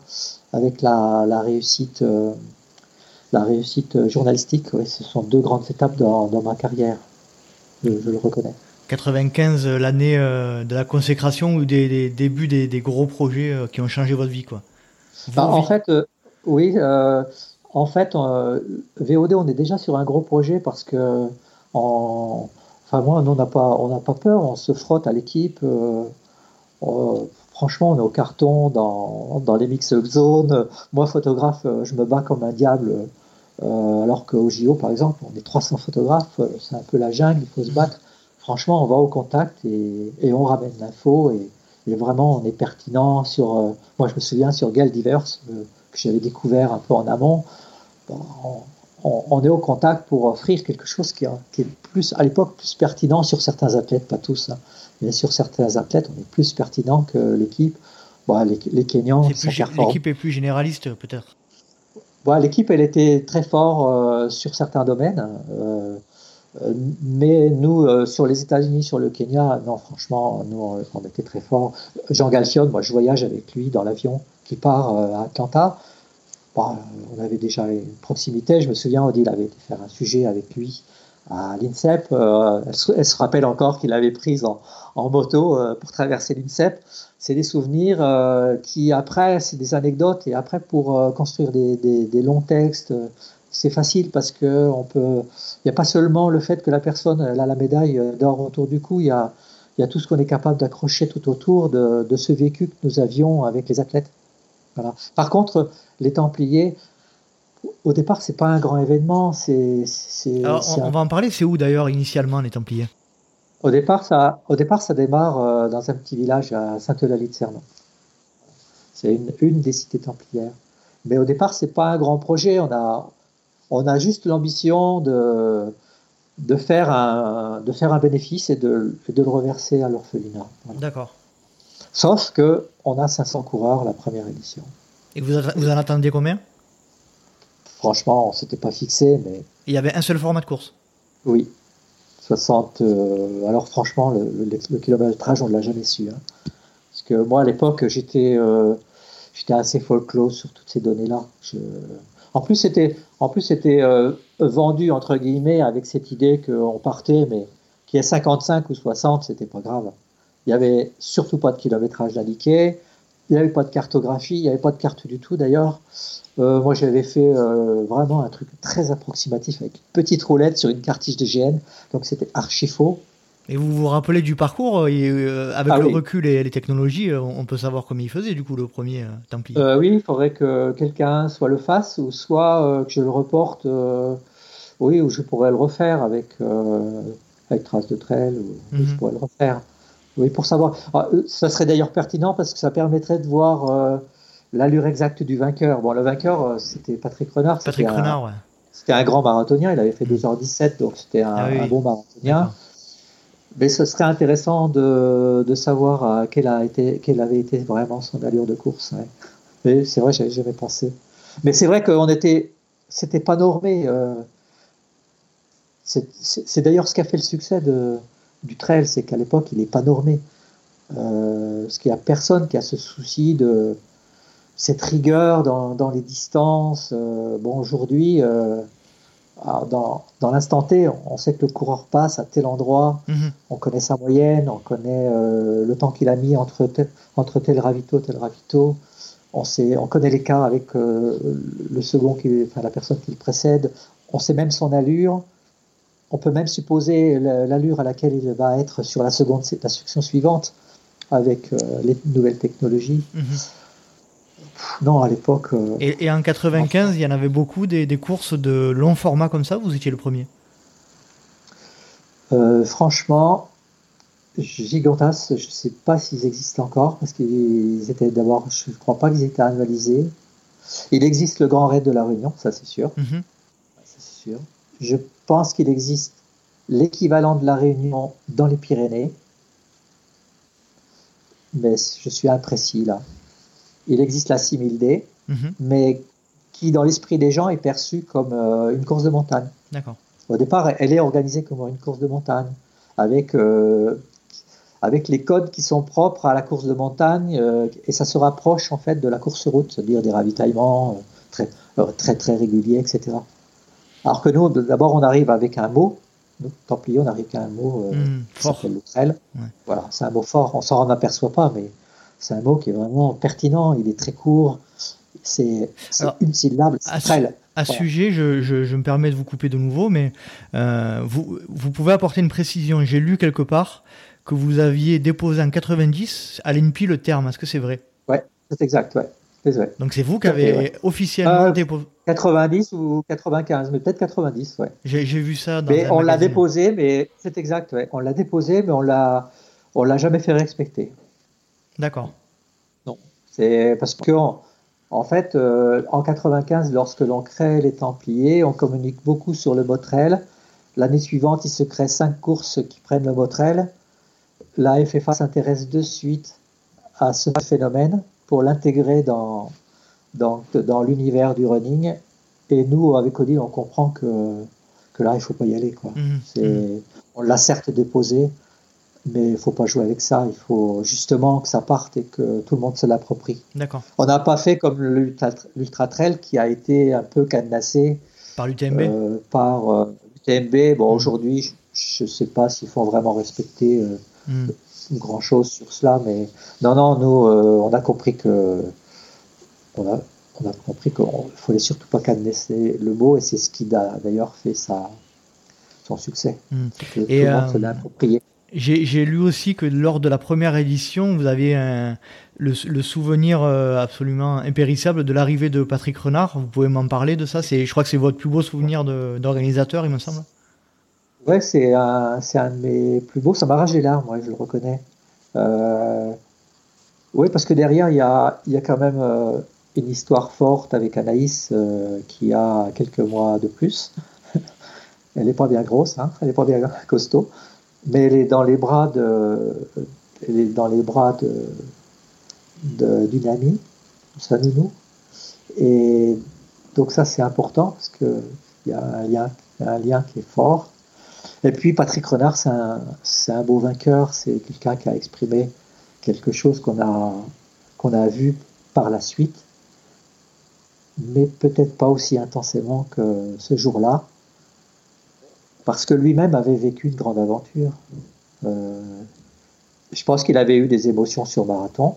avec la, la réussite, euh, la réussite journalistique. ce sont deux grandes étapes dans, dans ma carrière. Je, le reconnais. 95, l'année euh, de la consécration ou des, débuts des, gros projets qui ont changé votre vie, quoi. Bah, en fait, oui, euh, en fait, euh, VOD, on est déjà sur un gros projet parce que, enfin moi, on n'a pas, on n'a pas peur, on se frotte à l'équipe. Euh, franchement, on est au carton dans, les mix zones. Moi, photographe, je me bats comme un diable. alors qu'au JO, par exemple, on est 300 photographes, c'est un peu la jungle, il faut se battre. Franchement, on va au contact et, on ramène l'info et, vraiment, on est pertinent sur. moi, je me souviens sur Gale Divers, que j'avais découvert un peu en amont, on, est au contact pour offrir quelque chose qui, est plus, à l'époque, plus pertinent sur certains athlètes, pas tous, hein, mais sur certains athlètes, on est plus pertinent que l'équipe. Bon, les, les Kenyans L'équipe est plus généraliste, peut-être bon, L'équipe, elle était très fort euh, sur certains domaines. Euh, euh, mais nous, sur les États-Unis, sur le Kenya, non, franchement, nous, on était très fort. Jean Galfion, moi, je voyage avec lui dans l'avion qui part à Atlanta on avait déjà une proximité. Je me souviens, Odile avait été faire un sujet avec lui à l'INSEP. Euh, elle, se rappelle encore qu'il avait prise en, moto euh, pour traverser l'INSEP. C'est des souvenirs euh, qui, après, c'est des anecdotes. Et après, pour construire des, longs textes, c'est facile parce que on peut. Il n'y a pas seulement le fait que la personne elle a la médaille d'or autour du cou. Il y a, tout ce qu'on est capable d'accrocher tout autour de ce vécu que nous avions avec les athlètes. Par contre, les Templiers, au départ, c'est pas un grand événement. C'est, on, va en parler. C'est où d'ailleurs initialement les Templiers? Au départ, ça, au départ, ça démarre euh, dans un petit village à Sainte-Eulalie de Cernon. C'est une, des cités templières. Mais au départ, c'est pas un grand projet. On a, on a juste l'ambition de, de, faire un, de faire un bénéfice et de, de le reverser à l'orphelinat. D'accord. Sauf que on a 500 coureurs la première édition. Et vous, vous en attendiez combien? Franchement, on s'était pas fixé, mais. Il y avait un seul format de course? Oui. 60. Euh, alors, franchement, le, kilométrage, on ne l'a jamais su. Hein. Parce que moi, à l'époque, j'étais euh, j'étais assez folklore sur toutes ces données-là. En plus, c'était en plus c'était euh, vendu entre guillemets avec cette idée qu'on partait, mais qu'il y ait 55 ou 60, c'était pas grave. Il n'y avait surtout pas de kilométrage indiqué. Il n'y avait pas de cartographie, il n'y avait pas de carte du tout d'ailleurs. Euh, moi, j'avais fait euh, vraiment un truc très approximatif avec une petite roulette sur une cartiche de GN, donc c'était archi faux. Et vous vous rappelez du parcours euh, Avec ah le recul et les technologies, on peut savoir comment il faisait du coup le premier Templier Oui, il faudrait que quelqu'un soit le fasse ou soit que je le reporte oui, ou je pourrais le refaire avec, euh, avec Trace de Trail, ou je Mhm. pourrais le refaire. Oui, pour savoir. Ah, euh, ça serait d'ailleurs pertinent parce que ça permettrait de voir euh, l'allure exacte du vainqueur. Bon, le vainqueur, euh, c'était Patrick Renard. Patrick un- Renard, ouais. C'était un grand marathonien, il avait fait 2h17, donc c'était un, Ah oui, un oui. bon marathonien. Mais ce serait intéressant de, de savoir euh, quelle, a été, quelle avait été vraiment son allure de course. ouais. Mais c'est vrai, j'avais jamais pensé. Mais c'est vrai qu'on était, c'était pas normé. euh, c'est d'ailleurs ce qui a fait le succès de, du trail, c'est qu'à l'époque, il n'est pas normé. Euh, parce qu'il n'y a personne qui a ce souci de cette rigueur dans, dans les distances. Euh, bon, aujourd'hui, euh, dans, dans l'instant T, on sait que le coureur passe à tel endroit, Mhm. on connaît sa moyenne, on connaît le temps qu'il a mis entre tel, entre tel ravito, tel ravito. On, sait, on connaît l'écart avec le second, qui, enfin la personne qui le précède. On sait même son allure. On peut même supposer la- l'allure à laquelle il va être sur la seconde, la section suivante avec euh, les nouvelles technologies. Mhm. Pff, Non, à l'époque, euh, Et, et en 95, il y en avait beaucoup des, des courses de long format comme ça, vous étiez le premier? Euh, franchement, Gigantas, je ne sais pas s'ils existent encore parce qu'ils étaient d'abord, je ne crois pas qu'ils étaient annualisés. Il existe le Grand Raid de la Réunion, ça c'est sûr. Mhm. Ça, c'est sûr. Je pense qu'il existe l'équivalent de la Réunion dans les Pyrénées, mais je suis imprécis là. Il existe la 6000D, Mhm. mais qui dans l'esprit des gens est perçue comme euh, une course de montagne. D'accord. Au départ, elle est organisée comme une course de montagne, avec, euh, avec les codes qui sont propres à la course de montagne, euh, et ça se rapproche en fait de la course route, c'est-à-dire des ravitaillements euh, très, très très réguliers, etc. Alors que nous, d'abord, on arrive avec un mot. Nous, Templiers, on arrive avec un mot euh, qui Fort. Ouais. Voilà, c'est un mot fort. On s'en aperçoit pas, mais c'est un mot qui est vraiment pertinent. Il est très court. C'est une syllabe. à C'est ce-. À sujet, je, je- je me permets de vous couper de nouveau, mais euh, vous, vous pouvez apporter une précision. J'ai lu quelque part que vous aviez déposé en 90 à l'INPI le terme. Est-ce que c'est vrai? C'est exact, ouais. Donc c'est vous qui avez ouais. officiellement Euh, déposé. 90 ou 95, mais peut-être 90, ouais. J'ai vu ça dans Mais on l'a déposé, mais c'est exact, ouais. On l'a déposé, mais on l'a, on l'a jamais fait respecter. D'accord. C'est parce que en, en fait, euh, en 95, lorsque l'on crée les Templiers, on communique beaucoup sur le Motrel. L'année suivante, il se crée cinq courses qui prennent le Motrel. La FFA s'intéresse de suite à ce phénomène pour l'intégrer dans, dans, dans l'univers du running. Et nous, avec Odile, on comprend que, que là, il faut pas y aller. Quoi. Mhm. C'est- On l'a certes déposé, mais il faut pas jouer avec ça. Il faut justement que ça parte et que tout le monde se l'approprie. D'accord. On n'a pas fait comme l'Ultra Trail qui a été un peu cadenassé Par l'UTMB euh, par euh, l'UTMB. Bon, aujourd'hui, je ne sais pas s'ils font vraiment respecter euh, Mhm. Grand chose sur cela, mais non, non, nous, euh, on a compris que on a, on a compris qu'il ne fallait surtout pas cadenasser le mot, et c'est ce qui a d'ailleurs fait sa, son succès. Et, tout le monde euh, se l'a approprié. J'ai j'ai lu aussi que lors de la première édition, vous aviez un- le, le souvenir euh, absolument impérissable de l'arrivée de Patrick Renard. Vous pouvez m'en parler de ça? C'est, Je crois que c'est votre plus beau souvenir d'organisateur, il me semble. Ouais, c'est un, c'est un de mes plus beaux. Ça m'arrache les larmes, ouais, je le reconnais. Euh, oui, parce que derrière, il y a, y a quand même euh, une histoire forte avec Anaïs euh, qui a quelques mois de plus. elle n'est pas bien grosse, hein, elle n'est pas bien costaud, mais elle est dans les bras de, elle est dans les bras de, d'une amie, sa nounou. Et donc ça, c'est important parce que il y y a un lien qui est fort. Et puis Patrick Renard, c'est un, beau vainqueur, c'est quelqu'un qui a exprimé quelque chose qu'on a, qu'on a vu par la suite, mais peut-être pas aussi intensément que ce jour-là, parce que lui-même avait vécu une grande aventure. Euh, je pense qu'il avait eu des émotions sur marathon.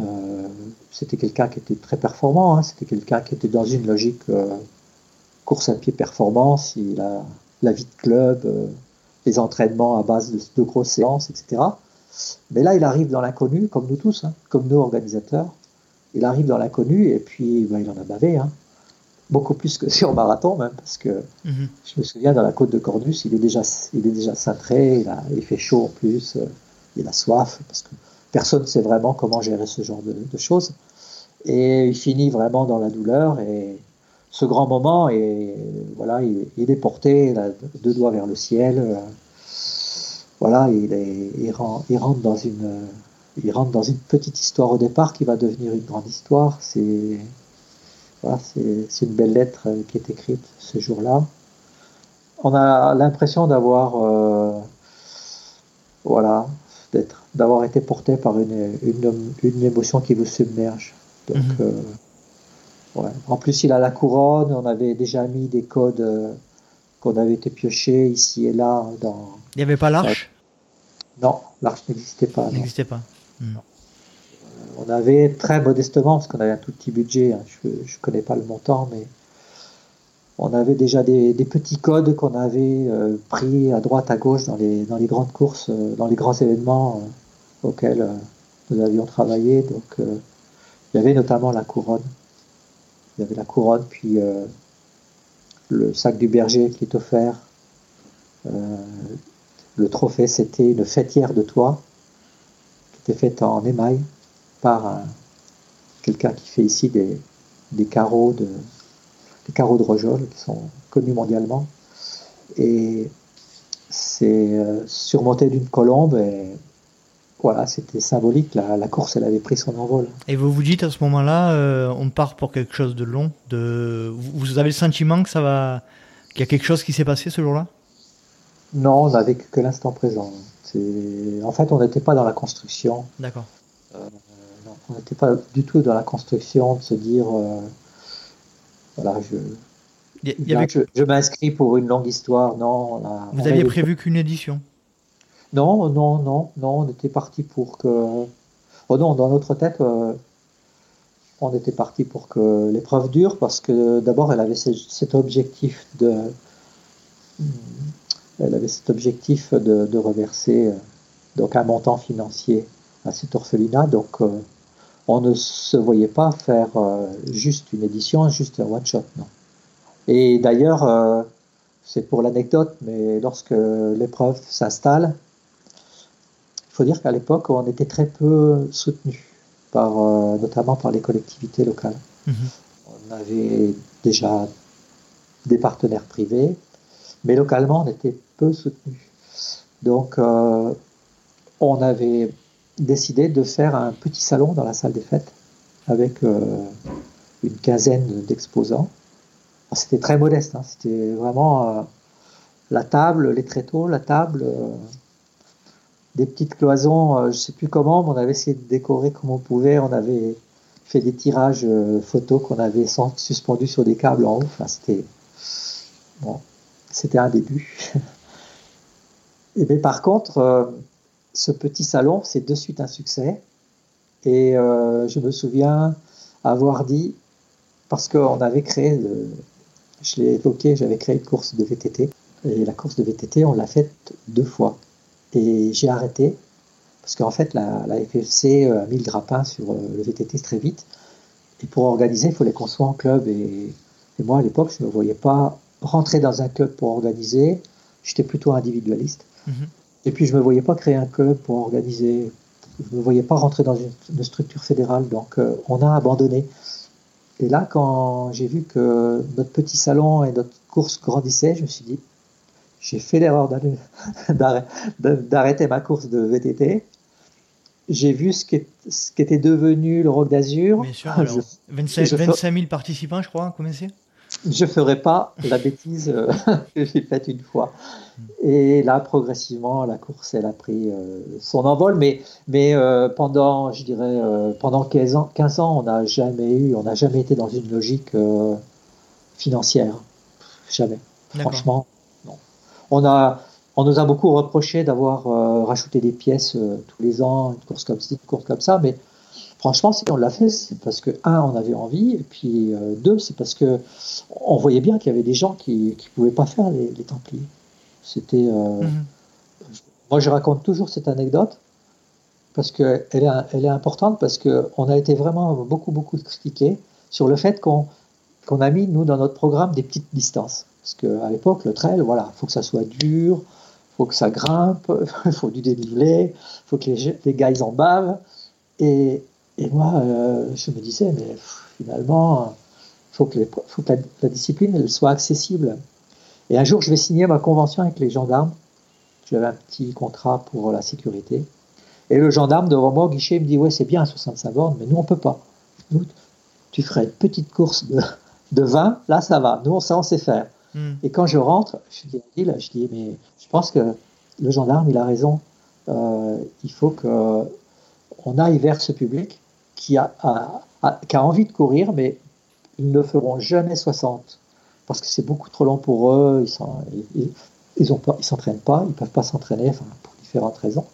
Euh, c'était quelqu'un qui était très performant, hein, c'était quelqu'un qui était dans une logique euh, course à pied performance, il a la vie de club, euh, les entraînements à base de, de grosses séances, etc. Mais là, il arrive dans l'inconnu, comme nous tous, hein, comme nous organisateurs. Il arrive dans l'inconnu et puis ben, il en a bavé. Hein. beaucoup plus que sur marathon même, parce que Mhm. je me souviens dans la côte de Cornus, il est déjà, il est déjà cintré, il, a- il fait chaud en plus, euh, il a soif, parce que personne ne sait vraiment comment gérer ce genre de, de choses. Et il finit vraiment dans la douleur, et ce grand moment, et voilà, il, il est porté, deux doigts vers le ciel, euh, voilà, il, est, il, ren- il rentre dans une, il rentre dans une petite histoire au départ qui va devenir une grande histoire. C'est voilà, c'est une belle lettre qui est écrite ce jour-là. On a l'impression d'avoir, euh, voilà, d'être, d'avoir été porté par une, une, une émotion qui vous submerge. Donc, Mhm. euh, ouais. En plus, il a la couronne. On avait déjà mis des codes euh, qu'on avait été piochés ici et là dans. Il n'y avait pas l'arche? Non, l'arche n'existait pas. N'existait pas. On avait très modestement, parce qu'on avait un tout petit budget, hein, je ne connais pas le montant, mais on avait déjà des, des petits codes qu'on avait euh, pris à droite, à gauche dans les, dans les grandes courses, euh, dans les grands événements euh, auxquels euh, nous avions travaillé. Donc euh, il y avait notamment la couronne. Il y avait la couronne, puis euh, le sac du berger qui est offert. Euh, le trophée, c'était une fêtière de toit qui était faite en émail par un- quelqu'un qui fait ici des, carreaux de carreaux de Rojol qui sont connus mondialement et c'est euh, surmonté d'une colombe et voilà c'était symbolique la, la course elle avait pris son envol Et vous vous dites à ce moment-là, euh, on part pour quelque chose de long. De... Vous avez le sentiment que ça va, qu'il y a quelque chose qui s'est passé ce jour-là? Non on n'a vécu que l'instant présent en fait on n'était pas dans la construction D'accord. Non, on n'était pas du tout dans la construction de se dire euh, voilà je Il y- y Là, avait- je, je m'inscris pour une longue histoire. Non, a- Vous on aviez avait- prévu qu'une édition? Non, non, non, non. On était parti pour que. Oh non, dans notre tête, euh, on était parti pour que l'épreuve dure parce que d'abord, elle avait ce- cet objectif de. Elle avait cet objectif de, reverser euh, donc un montant financier à cet orphelinat. Donc, euh, on ne se voyait pas faire euh, juste une édition, juste un one shot, non. Et d'ailleurs, euh, c'est pour l'anecdote, mais lorsque l'épreuve s'installe, faut dire qu'à l'époque, on était très peu soutenu, par, euh, notamment par les collectivités locales. Mhm. On avait déjà des partenaires privés, mais localement, on était peu soutenu. Donc, euh, on avait décidé de faire un petit salon dans la salle des fêtes avec euh, une quinzaine d'exposants. C'était très modeste, hein, c'était vraiment euh, la table, les tréteaux, la table, des petites cloisons, euh, je sais plus comment, mais on avait essayé de décorer comme on pouvait. On avait fait des tirages euh, photos qu'on avait suspendus sur des câbles en haut. Enfin, c'était bon, c'était un début. Et mais par contre, euh, ce petit salon, c'est de suite un succès. Et je me souviens avoir dit, parce qu'on avait créé, je l'ai évoqué, j'avais créé une course de VTT. Et la course de VTT, on l'a faite deux fois. Et j'ai arrêté, parce qu'en fait, la, la FFC a mis le grappin sur euh, le VTT très vite. Et pour organiser, il fallait qu'on soit en club. Et, et moi, à l'époque, je ne me voyais pas rentrer dans un club pour organiser. J'étais plutôt individualiste. Mhm. Et puis, je ne me voyais pas créer un club pour organiser. Je ne me voyais pas rentrer dans une, une structure fédérale. Donc, euh, on a abandonné. Et là, quand j'ai vu que notre petit salon et notre course grandissaient, je me suis dit, j'ai fait l'erreur d'arrêter ma course de VTT. J'ai vu ce qu'était devenu le Rock d'Azur. Bien sûr. alors, Je 25, je fais- 25 000 participants, je crois, combien c'est? Je ferai pas la bêtise euh, que j'ai faite une fois. Et là, progressivement, la course, elle a pris euh, son envol. Mais, mais euh, pendant, je dirais, euh, pendant 15 ans, 15 ans on n'a jamais eu, on n'a jamais été dans une logique financière. Jamais. Franchement. On, a, on nous a beaucoup reproché d'avoir euh, rajouté des pièces euh, tous les ans, une course comme ci, une course comme ça, mais franchement, si on l'a fait, c'est parce que, un, on avait envie, et puis euh, deux, c'est parce que on voyait bien qu'il y avait des gens qui ne pouvaient pas faire les, les Templiers. C'était. Mhm. Moi, je raconte toujours cette anecdote parce qu'elle est, elle est importante parce qu'on a été vraiment beaucoup, beaucoup critiqué sur le fait qu'on qu'on a mis, nous, dans notre programme, des petites distances. Parce qu'à l'époque, le trail, voilà, il faut que ça soit dur, il faut que ça grimpe, il faut du dénivelé, il faut que les, les, gars, ils en bavent. Et, et moi, euh, je me disais, mais finalement, il faut que, faut que la, discipline elle soit accessible. Et un jour, je vais signer ma convention avec les gendarmes. J'avais un petit contrat pour la sécurité. Et le gendarme devant moi au guichet me dit Ouais, c'est bien 65 bornes, mais nous, on peut pas. Nous, tu ferais une petite course de, de 20, là, ça va. Nous, ça, on sait faire. Hmm. Et quand je rentre, je dis, je dis Mais je pense que le gendarme, il a raison. Euh, il faut qu'on aille vers ce public qui a, qui a envie de courir, mais ils ne feront jamais 60 parce que c'est beaucoup trop long pour eux. Ils sont, ils, ils ont pas, ils s'entraînent pas, ils peuvent pas s'entraîner, enfin, pour différentes raisons.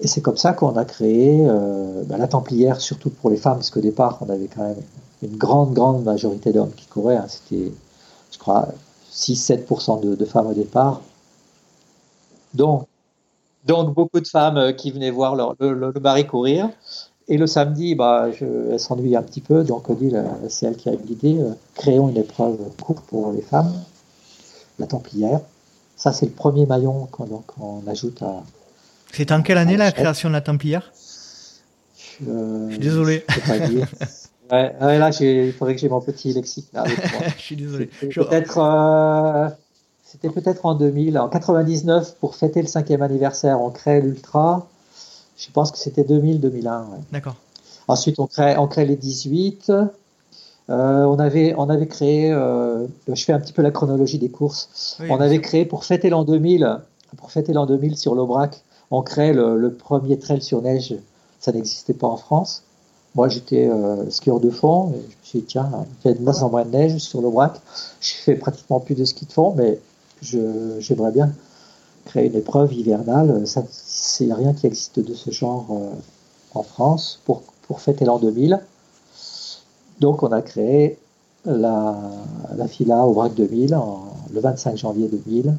Et c'est comme ça qu'on a créé euh, bah, la Templière, surtout pour les femmes, parce qu'au départ, on avait quand même une grande, grande majorité d'hommes qui couraient. Hein. C'était, je crois, 6-7% de, de, femmes au départ. Donc, donc beaucoup de femmes euh, qui venaient voir leur, le, le, mari courir. Et le samedi, bah, je, elle s'ennuie un petit peu, donc Odile, c'est elle qui a eu l'idée, euh, créons une épreuve courte pour les femmes, la Templière. Ça, c'est le premier maillon qu'on ajoute à. C'est en quelle année la création de la Templière? Euh, Je suis désolé. Je pas dire. ouais, ouais, là, il faudrait que j'ai mon petit lexique là avec moi. je suis désolé. Peut-être. Euh, c'était peut-être en 2000, en 99, pour fêter le cinquième anniversaire, on crée l'Ultra. Je pense que c'était 2000-2001. Ouais. D'accord. Ensuite, on crée, on crée les 18. Euh, on, avait, on avait créé, euh, je fais un petit peu la chronologie des courses. Oui, on avait créé pour fêter l'an 2000, pour fêter l'an 2000 sur l'Aubrac, on crée le, le, premier trail sur neige. Ça n'existait pas en France. Moi, j'étais euh, skieur de fond. Et je me suis dit, tiens, il y a de moins en moins de neige sur l'Aubrac. Je fais pratiquement plus de ski de fond, mais j'aimerais bien créer une épreuve hivernale. A rien qui existe de ce genre euh, en France pour, pour fêter l'an 2000. Donc on a créé la, la fila au VRAC 2000 en, le 25 janvier 2000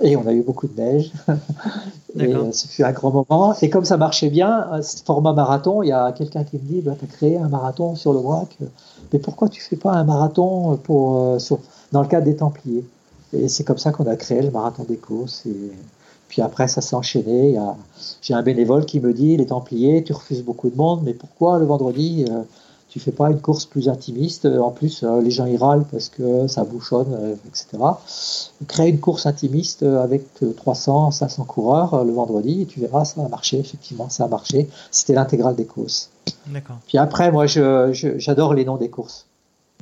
et on a eu beaucoup de neige. et ce fut un grand moment. Et comme ça marchait bien, ce format marathon, il y a quelqu'un qui me dit bah, Tu as créé un marathon sur le VRAC, mais pourquoi tu fais pas un marathon pour, euh, sur, dans le cadre des Templiers? Et c'est comme ça qu'on a créé le marathon des courses. Et puis après, ça s'est enchaîné. J'ai un bénévole qui me dit Les Templiers, tu refuses beaucoup de monde, mais pourquoi le vendredi euh, tu fais pas une course plus intimiste. En plus, euh, les gens y râlent parce que ça bouchonne, euh, etc. Crée une course intimiste avec 300, 500 coureurs le vendredi et tu verras, ça a marché. Effectivement, ça a marché. C'était l'intégrale des courses. D'accord. Puis après, moi, j'adore je, les noms des courses.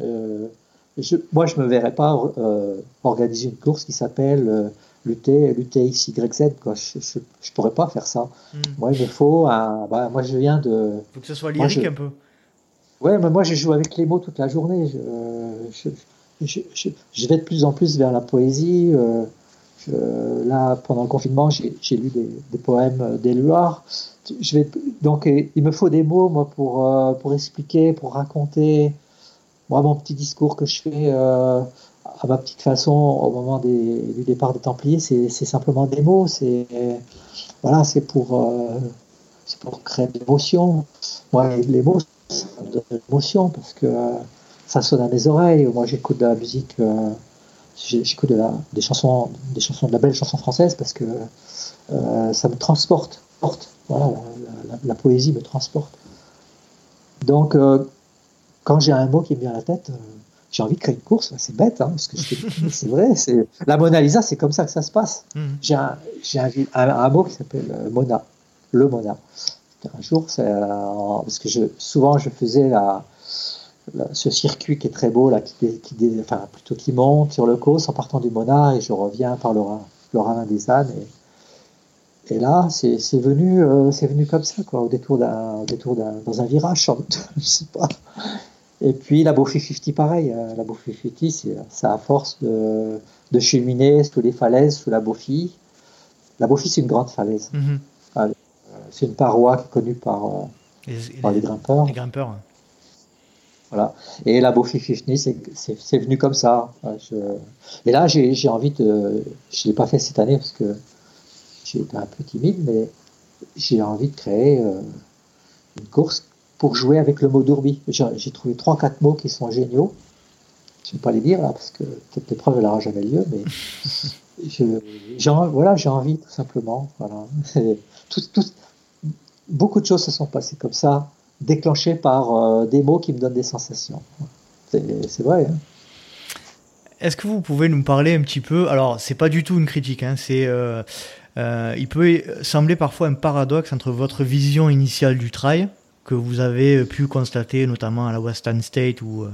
Euh, je, moi, je me verrais pas euh, organiser une course qui s'appelle euh, l'UT, l'UTXYZ. Quoi. Je, je, je, pourrais pas faire ça. Mm. Moi, il me faut un. Bah, moi, je viens de. Il faut que ce soit lyrique un peu. Ouais, mais moi, je joue avec les mots toute la journée. Je, je vais de plus en plus vers la poésie. Euh, là, pendant le confinement, j'ai lu des, poèmes d'Éluard. Donc, il me faut des mots, moi, pour, euh, pour expliquer, pour raconter. Moi, mon petit discours que je fais euh, à ma petite façon au moment du départ des Templiers, c'est simplement des mots. C'est voilà, c'est pour, euh, pour créer de l'émotion. Moi, les mots, ça me donne de l'émotion parce que euh, ça sonne à mes oreilles. Moi, j'écoute de la musique, euh, j'écoute de la, des chansons, des chansons de la belle chanson française parce que euh, ça me transporte. Porte. Voilà, la, la, la, poésie me transporte. Donc, quand j'ai un mot qui me vient à la tête, j'ai envie de créer une course. C'est bête, hein, parce que c'est vrai. C'est la Mona Lisa, c'est comme ça que ça se passe. Mm. J'ai un, un, un, un, mot qui s'appelle Mona, le Mona. Un jour, parce que je, souvent je faisais ce circuit qui est très beau qui, plutôt qui monte sur le Causse en partant du Mona et je reviens par le, le ravin des ânes. Et, là, c'est venu, euh, c'est venu comme ça, quoi, au détour d'un, dans un virage, sans doute, je sais pas. Et puis la Beaufy 50, pareil. Euh, la Beaufy 50, c'est à force de, cheminer sous les falaises, sous la Beaufy. La Beaufy, c'est une grande falaise. Mm -hmm. C'est une paroi qui est connue par, euh, les, par les, grimpeurs. Les grimpeurs. Voilà. Et la 50, c'est venu comme ça. Je... Et là, j'ai envie de. Je ne l'ai pas fait cette année parce que j'ai été un peu timide, mais j'ai envie de créer euh, une course pour jouer avec le mot d'ourbi. J'ai trouvé 3-4 mots qui sont géniaux. je ne vais pas les dire là, parce que cette épreuve n'aura jamais lieu, mais j'ai voilà, envie tout simplement. Voilà. Tout, tout, beaucoup de choses se sont passées comme ça, déclenchées par euh, des mots qui me donnent des sensations. C'est vrai. Hein. Est-ce que vous pouvez nous parler un petit peu Alors, c'est pas du tout une critique. Hein, c'est, euh, euh, il peut sembler parfois un paradoxe entre votre vision initiale du trail que vous avez pu constater notamment à la Western State ou,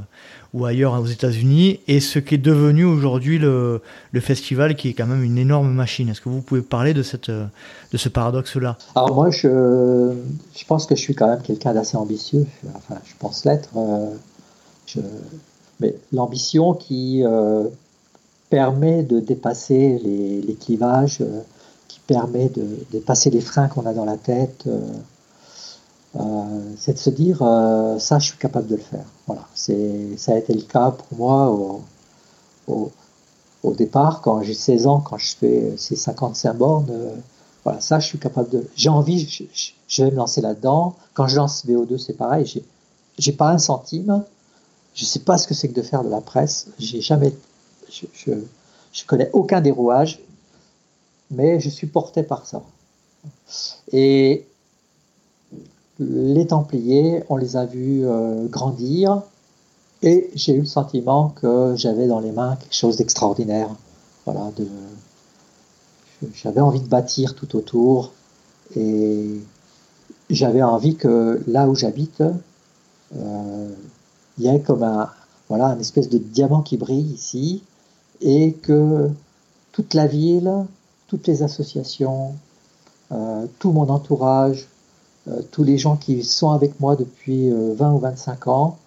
ou ailleurs aux États-Unis et ce qui est devenu aujourd'hui le, le, festival qui est quand même une énorme machine. Est-ce que vous pouvez parler de, cette, de ce paradoxe-là? Alors moi, je, je pense que je suis quand même quelqu'un d'assez ambitieux. Enfin, je pense l'être. mais l'ambition qui euh, permet de dépasser les, clivages, euh, qui permet de dépasser les freins qu'on a dans la tête, euh, c'est de se dire ça, je suis capable de le faire. Voilà, c'est ça a été le cas pour moi au, au, départ quand j'ai 16 ans, quand je fais ces 55 bornes. voilà, ça, je suis capable de. J'ai envie, je, je, vais me lancer là-dedans. Quand je lance VO2, c'est pareil. J'ai, j'ai pas un centime, je sais pas ce que c'est que de faire de la presse. J'ai jamais, je, je, connais aucun des mais je suis porté par ça. Et les Templiers, on les a vus euh, grandir, et j'ai eu le sentiment que j'avais dans les mains quelque chose d'extraordinaire. Voilà, de, j'avais envie de bâtir tout autour, et j'avais envie que là où j'habite, euh, il y a comme un, voilà, un espèce de diamant qui brille ici, et que toute la ville, toutes les associations, euh, tout mon entourage, tous les gens qui sont avec moi depuis 20 euh, ou 25 ans,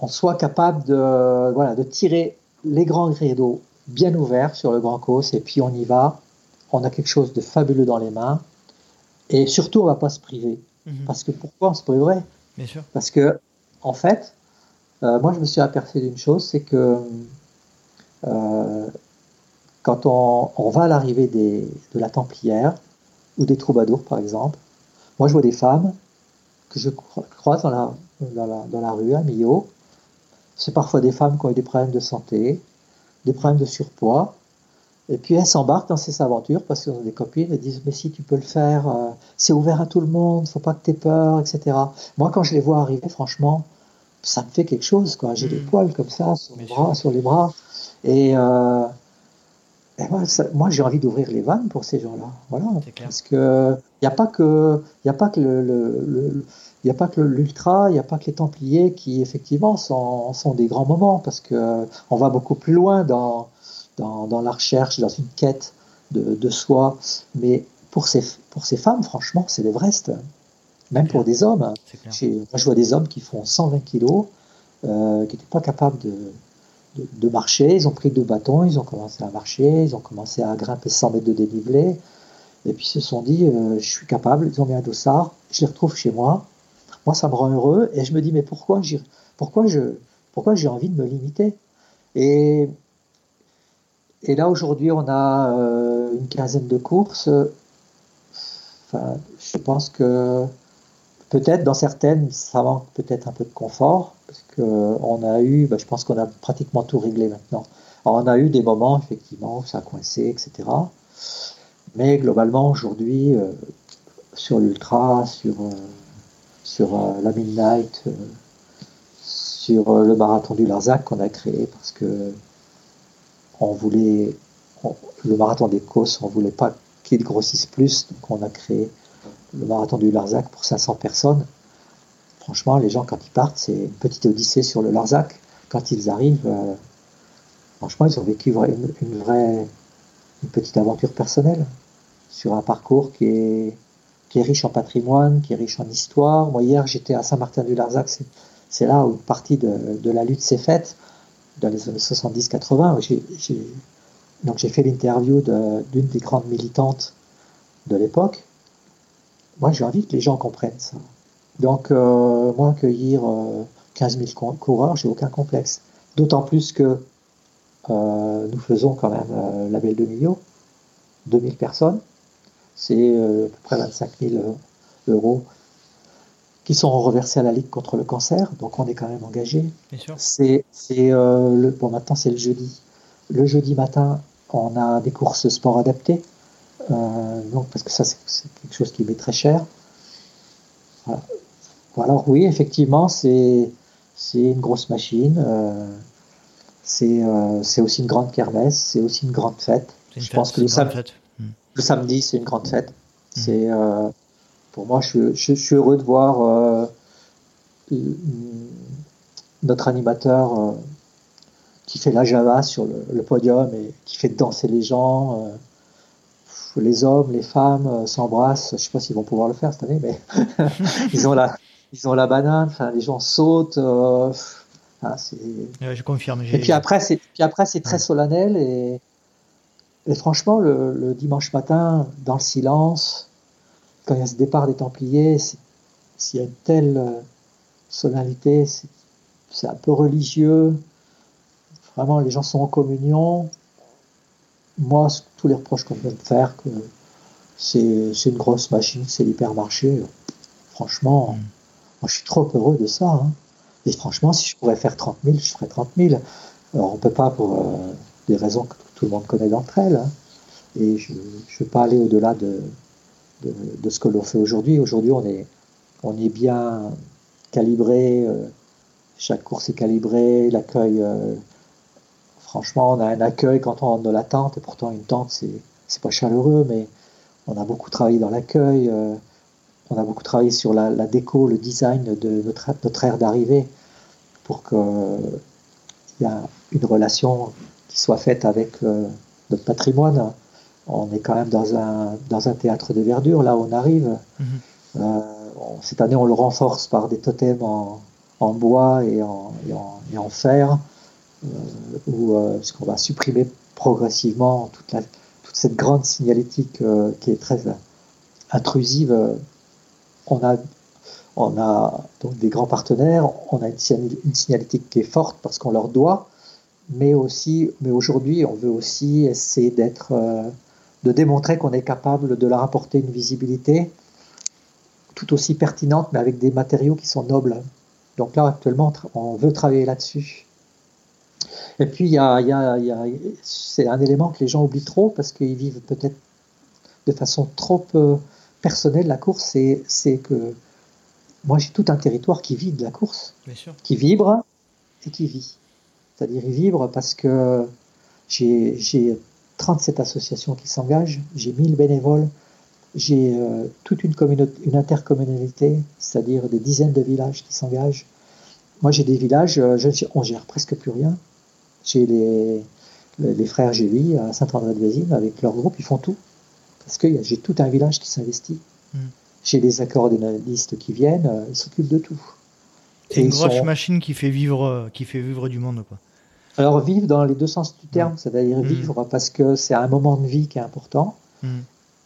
on soit capable de, voilà, de tirer les grands rideaux bien ouverts sur le Grand Causse, et puis on y va, on a quelque chose de fabuleux dans les mains, et surtout on va pas se priver. Mhm. Parce que pourquoi on se priverait? Bien sûr. Parce que en fait, euh, moi je me suis aperçu d'une chose, c'est que euh, quand on, va à l'arrivée de la Templière ou des troubadours par exemple, moi je vois des femmes que je croise dans la, dans la, rue à Millau. C'est parfois des femmes qui ont eu des problèmes de santé, des problèmes de surpoids, et puis elles s'embarquent dans ces aventures parce qu'elles ont des copines, elles disent Mais si tu peux le faire, euh, c'est ouvert à tout le monde, faut pas que tu aies peur, etc. Moi, quand je les vois arriver, franchement, ça me fait quelque chose. quoi. J'ai des mm. poils comme ça sur les bras. Sur les bras. Et, euh, moi, j'ai envie d'ouvrir les vannes pour ces gens-là. Voilà. Parce que il n'y a pas que, il a pas que le, il a pas que l'ultra, il n'y a pas que les Templiers qui effectivement sont, sont des grands moments parce que on va beaucoup plus loin dans, dans, la recherche, dans une quête de, soi. Mais pour ces, pour ces femmes, franchement, c'est l'Everest. Même pour des hommes. Moi, je vois des hommes qui font 120 kilos, euh, qui n'étaient pas capables de, de, marcher. Ils ont pris deux bâtons, ils ont commencé à marcher, ils ont commencé à grimper 100 mètres de dénivelé. Et puis ils se sont dit, euh, je suis capable. Ils ont mis un dossard, je les retrouve chez moi. Moi, ça me rend heureux. Et je me dis, mais pourquoi j'ai pourquoi je, pourquoi envie de me limiter? Et, et là, aujourd'hui, on a euh, une quinzaine de courses. Enfin, je pense que peut-être dans certaines, ça manque peut-être un peu de confort, parce qu'on a eu, bah, je pense qu'on a pratiquement tout réglé maintenant. on a eu des moments, effectivement, où ça a coincé, etc. Mais globalement, aujourd'hui, euh, sur l'Ultra, sur, euh, sur la Midnight, sur le marathon du Larzac qu'on a créé, parce que on voulait, le marathon des Cosses, on voulait pas qu'il grossisse plus, donc on a créé le marathon du Larzac pour 500 personnes. Franchement, les gens, quand ils partent, c'est une petite odyssée sur le Larzac. Quand ils arrivent, euh, franchement, ils ont vécu une, vraie, une petite aventure personnelle sur un parcours qui est, riche en patrimoine, qui est riche en histoire. Moi, hier, j'étais à Saint-Martin-du-Larzac, c'est là où une partie de, de la lutte s'est faite dans les années 70-80. Donc j'ai fait l'interview d'une des grandes militantes de l'époque. Moi j'ai envie que les gens comprennent ça. Donc euh, moi accueillir 15 euh, 000 coureurs, j'ai aucun complexe. D'autant plus que euh, nous faisons quand même la Belle de Millau, 2000 personnes, c'est à peu près 25 000 euros qui sont reversés à la Ligue contre le cancer, donc on est quand même engagé. Bien sûr. C'est, le, bon, maintenant c'est le jeudi. Le jeudi matin, on a des courses sport adaptées, donc parce que ça c'est, quelque chose qui met très cher. Voilà. Alors oui, effectivement, c'est c'est une grosse machine. Euh, c'est euh, c'est aussi une grande kermesse, c'est aussi une grande fête. Une Je fête, pense que c'est le, une grande sam- fête. Le samedi, c'est une grande fête. Mhm. C'est euh, pour moi, je, je- je suis heureux de voir euh, notre animateur euh, qui fait la Java sur le, le podium et qui fait danser les gens. Les hommes, les femmes euh, s'embrassent. Je sais pas s'ils vont pouvoir le faire cette année, mais ils ont la, ils ont la banane. Enfin, les gens sautent. euh, ah, Ouais, je confirme. et puis après, c'est puis après c'est très Ouais. solennel et, et franchement le, le dimanche matin dans le silence, quand il y a ce départ des Templiers, s'il y a une telle euh, solennité, c'est c'est un peu religieux. Vraiment, les gens sont en communion. Moi, tous les reproches qu'on peut me faire, que c'est c'est une grosse machine, c'est l'hypermarché. Franchement, Mm. moi je suis trop heureux de ça. hein. Et franchement, si je pourrais faire 30 000, je ferais 30 000. Alors on peut pas pour euh, des raisons que tout le monde connaît d'entre elles. hein. Et je ne veux pas aller au-delà de, de, de ce que l'on fait aujourd'hui. Aujourd'hui, on est, on est bien calibré. euh, chaque course est calibrée. L'accueil, euh, franchement, on a un accueil quand on rentre dans la tente. Et pourtant, une tente, c'est, c'est pas chaleureux, mais on a beaucoup travaillé dans l'accueil. euh, on a beaucoup travaillé sur la, la déco, le design de notre, notre aire d'arrivée pour qu'il y ait une relation qui soit faite avec euh, notre patrimoine. On est quand même dans un, dans un théâtre de verdure, là où on arrive. Mhm. Euh, on- cette année, on le renforce par des totems en, en bois et en, et en, et en fer, où, euh, qu'on va supprimer progressivement toute, cette grande signalétique euh, qui est très intrusive. euh, On a, on a donc des grands partenaires, on a une, signal- une signalétique qui est forte parce qu'on leur doit, mais aussi, mais aujourd'hui, on veut aussi essayer d'être, euh, de démontrer qu'on est capable de leur apporter une visibilité tout aussi pertinente, mais avec des matériaux qui sont nobles. Donc là, actuellement, on veut travailler là-dessus. Et puis, il y a, il y a- il y a- c'est un élément que les gens oublient trop parce qu'ils vivent peut-être de façon trop euh, personnelle la course. C'est, c'est que moi, j'ai tout un territoire qui vit de la course Bien sûr. qui vibre et qui vit. C'est-à-dire il vibre parce que j'ai j'ai 37 associations qui s'engagent, j'ai 1000 bénévoles, j'ai euh, toute une, communauté, une intercommunalité, c'est-à-dire des dizaines de villages qui s'engagent. Moi j'ai des villages, euh, je, on gère presque plus rien. J'ai les, les, les frères Gély à Saint-André-de-Vésine avec leur groupe, ils font tout. Parce que j'ai tout un village qui s'investit. Mm. J'ai des accordéonistes qui viennent, euh, ils s'occupent de tout. C'est Et une grosse sont- machine qui fait vivre, euh, qui fait vivre du monde, quoi. Alors vivre dans les deux sens du terme, c'est-à-dire Mhm. vivre parce que c'est un moment de vie qui est important, Mhm.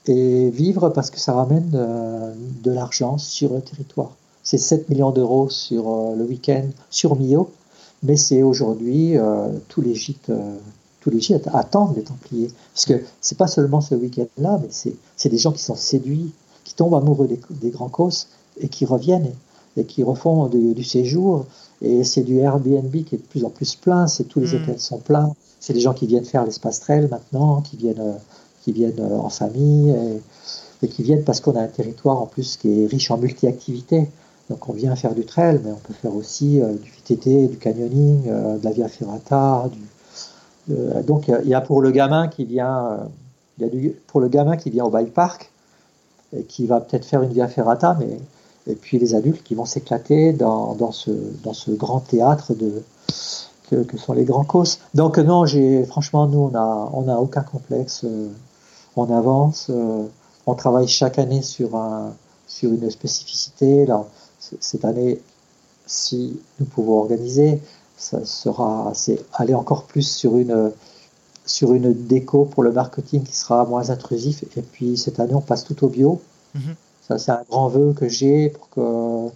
et vivre parce que ça ramène euh, de l'argent sur le territoire. C'est 7 millions d'euros sur le week-end sur Millau, mais c'est aujourd'hui euh, tous les gîtes, euh, tous les gîtes attendent les Templiers, parce que c'est pas seulement ce week-end-là, mais c'est c'est des gens qui sont séduits, qui tombent amoureux des, des grands causes et qui reviennent et, et qui refont du, du séjour. Et c'est du Airbnb qui est de plus en plus plein, c'est tous les Mhm. hôtels sont pleins, c'est des gens qui viennent faire l'espace trail maintenant, qui viennent, euh, qui viennent en famille et, et qui viennent parce qu'on a un territoire en plus qui est riche en multi-activités. Donc on vient faire du trail, mais on peut faire aussi euh, du VTT, du canyoning, euh, de la via ferrata. Euh, donc il y a pour le gamin qui vient, y a pour le gamin qui vient au bike park et qui va peut-être faire une via ferrata, mais et puis les adultes qui vont s'éclater dans, dans, ce, dans ce grand théâtre de, que, sont les grands causes. Donc non, j'ai franchement nous on a on a aucun complexe, on avance, on travaille chaque année sur un sur une spécificité. Cette année, si nous pouvons organiser, ça sera c'est aller encore plus sur une sur une déco pour le marketing qui sera moins intrusif. Et puis cette année, on passe tout au bio. Mhm. Ça, c'est un grand vœu que j'ai pour que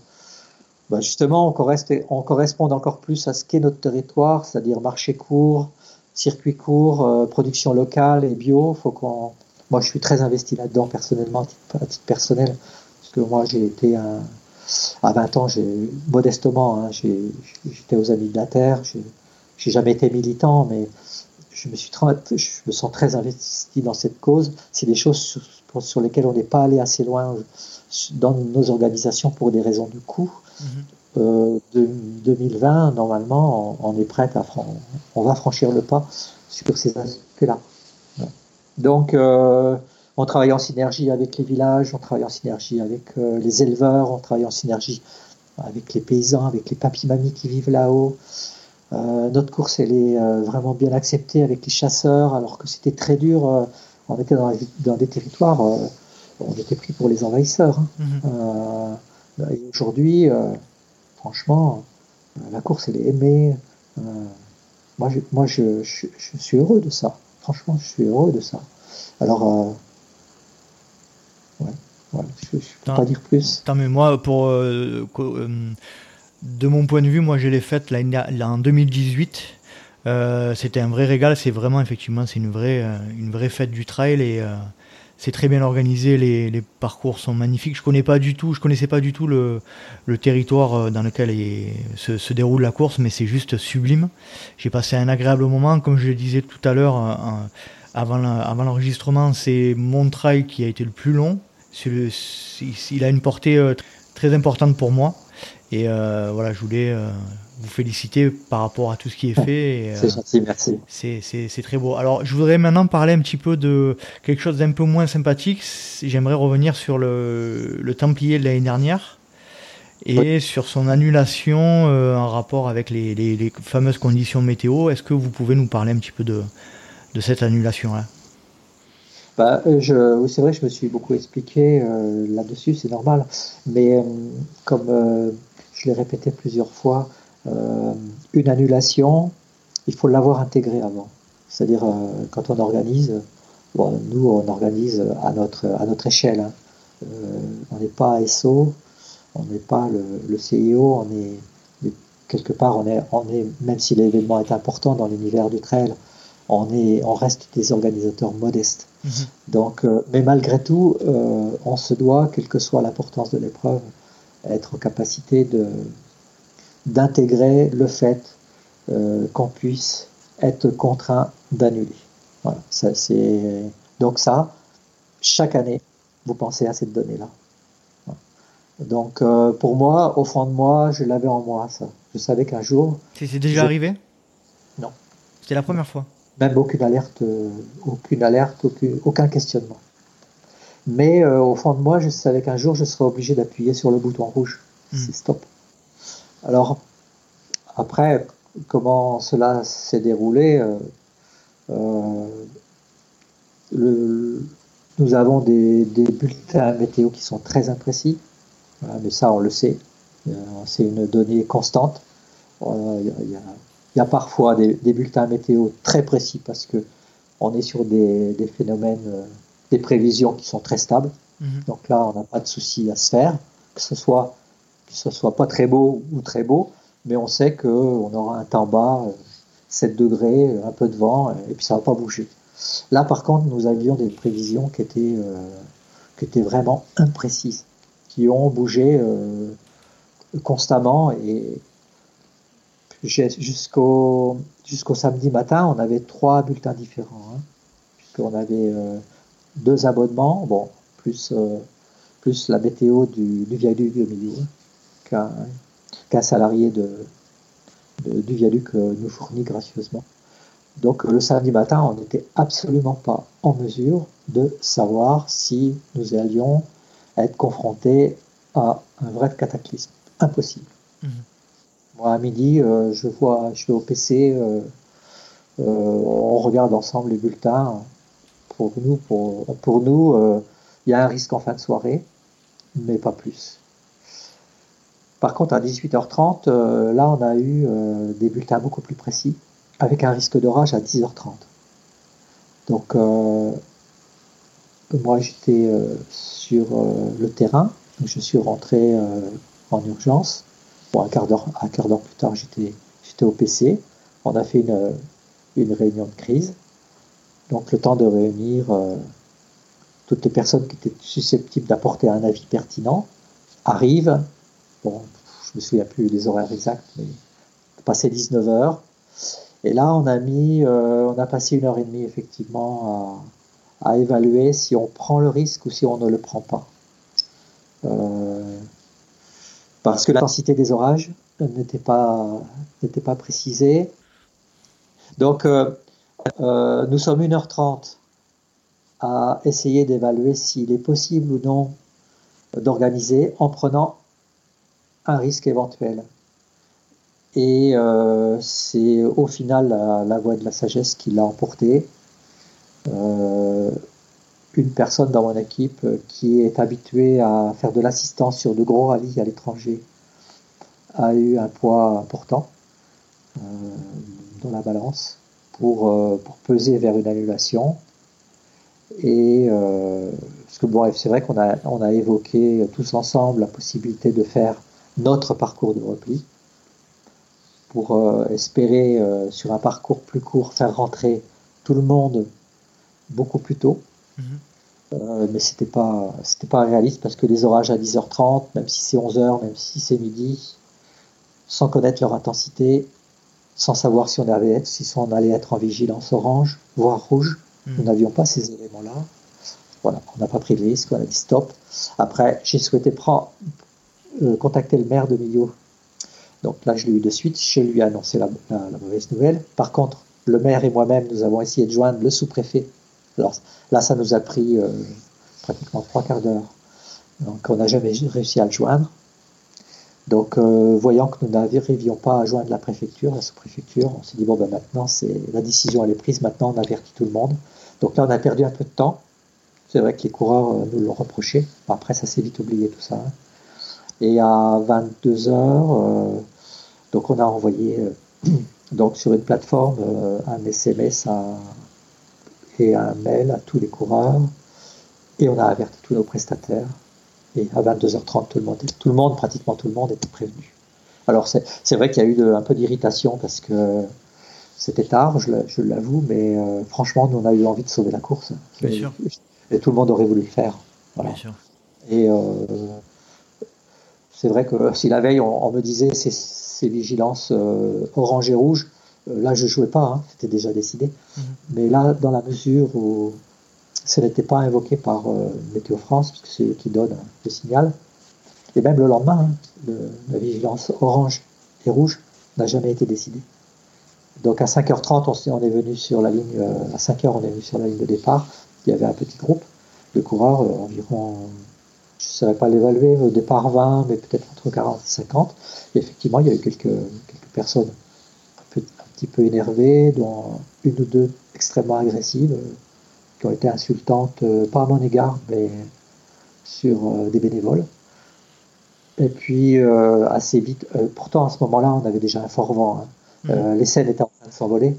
bah, justement on, correste- on corresponde encore plus à ce qu'est notre territoire, c'est-à-dire marché court, circuit court, euh, production locale et bio. Faut qu'on, moi, je suis très investi là-dedans personnellement, à titre, à titre personnel, parce que moi, j'ai été un, à 20 ans, modestement, hein, j'étais aux Amis de la Terre, j'ai jamais été militant, mais je me, suis je me sens très investi dans cette cause. C'est des choses sur, sur lesquelles on n'est pas allé assez loin dans nos organisations pour des raisons de coût. Mm-hmm. Euh, de 2020, normalement, on, est prêt à on va franchir le pas sur ces aspects-là. Donc, euh, on travaille en synergie avec les villages, on travaille en synergie avec euh, les éleveurs, on travaille en synergie avec les paysans, avec les papis-mamies qui vivent là-haut. notre course, elle est vraiment bien acceptée avec les chasseurs, alors que c'était très dur. on était dans, des territoires, on était pris pour les envahisseurs. Hein. Mm-hmm. Aujourd'hui, franchement, euh, la course, elle est aimée. Euh, moi, je, moi je, suis heureux de ça. Franchement, je suis heureux de ça. Alors, euh, ouais, je ne peux pas dire plus. Mais moi, pour, de mon point de vue, moi, je l'ai faite en 2018. C'était un vrai régal. C'est vraiment, effectivement, c'est une vraie, une vraie fête du trail. Et c'est très bien organisé, les, parcours sont magnifiques. Je connais pas du tout, je connaissais pas du tout le, territoire euh, dans lequel se, déroule la course, mais c'est juste sublime. J'ai passé un agréable moment, comme je le disais tout à l'heure, euh, avant l'enregistrement, c'est mon trail qui a été le plus long. Il a une portée euh, très importante pour moi. Et voilà, je voulais vous féliciter par rapport à tout ce qui est fait. c'est euh, gentil, merci. C'est très beau. Alors, je voudrais maintenant parler un petit peu de quelque chose d'un peu moins sympathique. J'aimerais revenir sur le, le Templier de l'année dernière et sur son annulation euh, en rapport avec les, les, fameuses conditions météo. Est-ce que vous pouvez nous parler un petit peu de, de cette annulation-là? Bah, euh, je, oui, c'est vrai, je me suis beaucoup expliqué là-dessus, c'est normal. Mais comme je l'ai répété plusieurs fois, euh, une annulation, il faut l'avoir intégré avant. C'est-à-dire, euh, quand on organise, nous, on organise à notre, à notre échelle. Hein. Euh, on n'est pas SO, on n'est pas le, CIO, on est quelque part, on est, on est, même si l'événement est important dans l'univers du trail, on, est, on reste des organisateurs modestes. Mm-hmm. Donc, mais malgré tout, on se doit, quelle que soit l'importance de l'épreuve, être en capacité de, d'intégrer le fait euh, qu'on puisse être contraint d'annuler. Voilà, ça, c'est... Donc ça, chaque année, vous pensez à cette donnée-là. Donc euh, pour moi, au fond de moi, je l'avais en moi, ça. Je savais qu'un jour... C'est déjà arrivé? Non. C'était la première fois? Même aucune alerte, euh, aucune alerte, aucun, questionnement. Mais au fond de moi, je savais qu'un jour, je serais obligé d'appuyer sur le bouton rouge. Hmm. C'est stop. Alors, après, comment cela s'est déroulé euh, euh, Nous avons des, bulletins météo qui sont très imprécis, mais ça, on le sait. Euh, c'est une donnée constante. Il y, a, parfois des, bulletins météo très précis parce que on est sur des, phénomènes, des prévisions qui sont très stables. Mhm. Donc là, on n'a pas de souci à se faire, que ce soit que ce soit pas très beau ou très beau, mais on sait qu'on aura un temps bas, 7 degrés, un peu de vent, et puis ça va pas bouger. Là, par contre, nous avions des prévisions qui étaient, euh, qui étaient vraiment imprécises, qui ont bougé euh, constamment, et jusqu'au jusqu'au samedi matin, on avait trois bulletins différents, hein, puisqu'on avait euh, deux abonnements, bon, plus, la météo du, du viaduc de milieu qu'un salarié de, du viaduc euh, nous fournit gracieusement. Donc le samedi matin, on n'était absolument pas en mesure de savoir si nous allions être confrontés à un vrai cataclysme. Impossible. À midi, euh, je vois, je vais au PC, euh, on regarde ensemble les bulletins. Pour nous, pour, pour nous, il y a un risque en fin de soirée, mais pas plus. Par contre, à 18h30, euh, là, on a eu euh, des bulletins beaucoup plus précis, avec un risque d'orage à 10h30. Donc, euh, moi, j'étais sur le terrain, je suis rentré en urgence. Bon, un quart d'heure, un quart d'heure plus tard, j'étais, j'étais au PC. On a fait une, une réunion de crise. Donc, le temps de réunir toutes les personnes qui étaient susceptibles d'apporter un avis pertinent arrive bon, je me souviens plus des horaires exacts, mais passé 19 heures. Et là, on a mis, euh, on a passé une heure et demie effectivement à, évaluer si on prend le risque ou si on ne le prend pas. Euh, parce que l'intensité des orages n'était pas, n'était pas précisée. Donc, euh, nous sommes 1h30 à essayer d'évaluer s'il est possible ou non d'organiser en prenant un risque éventuel. Et euh, c'est au final la, voie de la sagesse qui l'a emporté. Euh, une personne dans mon équipe qui est habituée à faire de l'assistance sur de gros rallyes à l'étranger a eu un poids important euh, dans la balance pour, pour, peser vers une annulation. Et parce que bon, c'est vrai qu'on a, on a évoqué tous ensemble la possibilité de faire notre parcours de repli pour euh, espérer euh, sur un parcours plus court faire rentrer tout le monde beaucoup plus tôt. Mhm. Euh, mais c'était pas c'était pas réaliste parce que les orages à 10h30, même si c'est 11h, même si c'est midi, sans connaître leur intensité, sans savoir si on, avait, si on allait être en vigilance orange, voire rouge, nous n'avions pas ces éléments-là. Voilà, on n'a pas pris le risque, on a dit stop. Après, j'ai souhaité prendre, contacter le maire de Millau donc là, je l'ai eu de suite, je lui ai annoncé la, mauvaise nouvelle. Par contre, le maire et moi-même, nous avons essayé de joindre le sous-préfet. Alors là, ça nous a pris euh, pratiquement trois quarts d'heure. Donc on n'a jamais réussi à le joindre. Donc euh, voyant que nous n'arrivions pas à joindre la préfecture, la sous-préfecture, on s'est dit, bon ben maintenant, c'est la décision elle est prise, maintenant on avertit tout le monde. Donc là, on a perdu un peu de temps. C'est vrai que les coureurs euh, nous l'ont reproché. Après, ça s'est vite oublié tout ça. Hein. Et à 22 heures, donc on a envoyé donc sur une plateforme un SMS et un mail à tous les coureurs et on a averti tous nos prestataires. Et à 22h30, tout le monde, tout le monde pratiquement tout le monde était prévenu. Alors c'est vrai qu'il y a eu un peu d'irritation parce que c'était tard, je l'avoue, mais franchement, nous on a eu envie de sauver la course. Bien et, sûr. et, tout le monde aurait voulu le faire. Voilà. Bien sûr. Et c'est vrai que si la veille on, me disait c'est vigilances euh, orange et rouge, euh, là je jouais pas, hein, c'était déjà décidé. Mhm. Mais là, dans la mesure où ce n'était pas invoqué par euh, Météo France, puisque c'est eux qui donnent le signal, et même le lendemain, hein, la vigilance orange et rouge n'a jamais été décidée. Donc à 5h30, on, est venu sur la ligne, à 5h, on est venu sur la ligne de départ. Il y avait un petit groupe de coureurs, environ je ne saurais pas l'évaluer, au départ 20, mais peut-être entre 40 et 50. Et effectivement, il y a eu quelques, quelques personnes petit peu énervées, dont une ou deux extrêmement agressives, qui ont été insultantes, euh, pas à mon égard, mais sur euh, des bénévoles. Et puis, euh, assez vite, pourtant à ce moment-là, on avait déjà un fort vent. Hein. Mmh. les scènes étaient en train de s'envoler.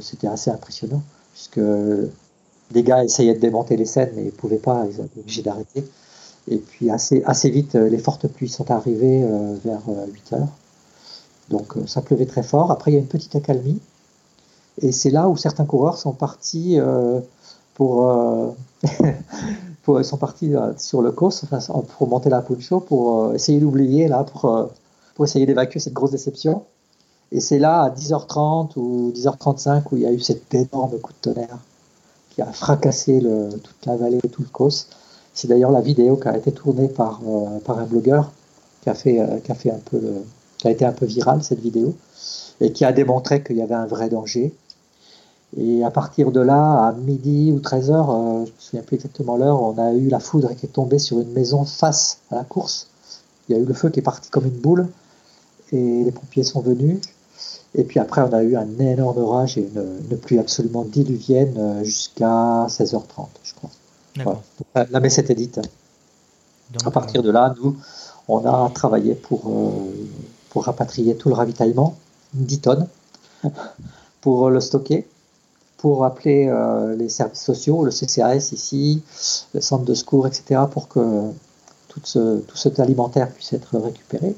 C'était assez impressionnant, puisque les gars essayaient de démonter les scènes, mais ils ne pouvaient pas, ils étaient obligés d'arrêter. Et puis assez, assez vite, euh, les fortes pluies sont arrivées euh, vers 8 euh, heures. Donc ça pleuvait très fort. Après, il y a une petite accalmie. Et c'est là où certains coureurs sont partis pour, pour, sont partis sur le COS pour monter la poncho, pour essayer d'oublier, là, pour, pour essayer d'évacuer cette grosse déception. Et c'est là, à 10h30 ou 10h35, où il y a eu cet énorme coup de tonnerre qui a fracassé le, toute la vallée, tout le COS. C'est d'ailleurs la vidéo qui a été tournée par, euh, par un blogueur qui a, fait, euh, qui, a fait un peu qui a été un peu virale, cette vidéo, et qui a démontré qu'il y avait un vrai danger. Et à partir de là, à midi ou 13h, euh, je ne me souviens plus exactement l'heure, on a eu la foudre qui est tombée sur une maison face à la course. Il y a eu le feu qui est parti comme une boule, et les pompiers sont venus. Et puis après, on a eu un énorme orage et une, une pluie absolument diluvienne jusqu'à 16h30, je crois. La messe était dite. à partir euh, de là, nous, on a travaillé pour, euh, pour rapatrier tout le ravitaillement, 10 tonnes, pour le stocker, pour appeler euh, les services sociaux, le CCAS ici, le centre de secours, etc., pour que tout, ce, tout cet alimentaire puisse être récupéré,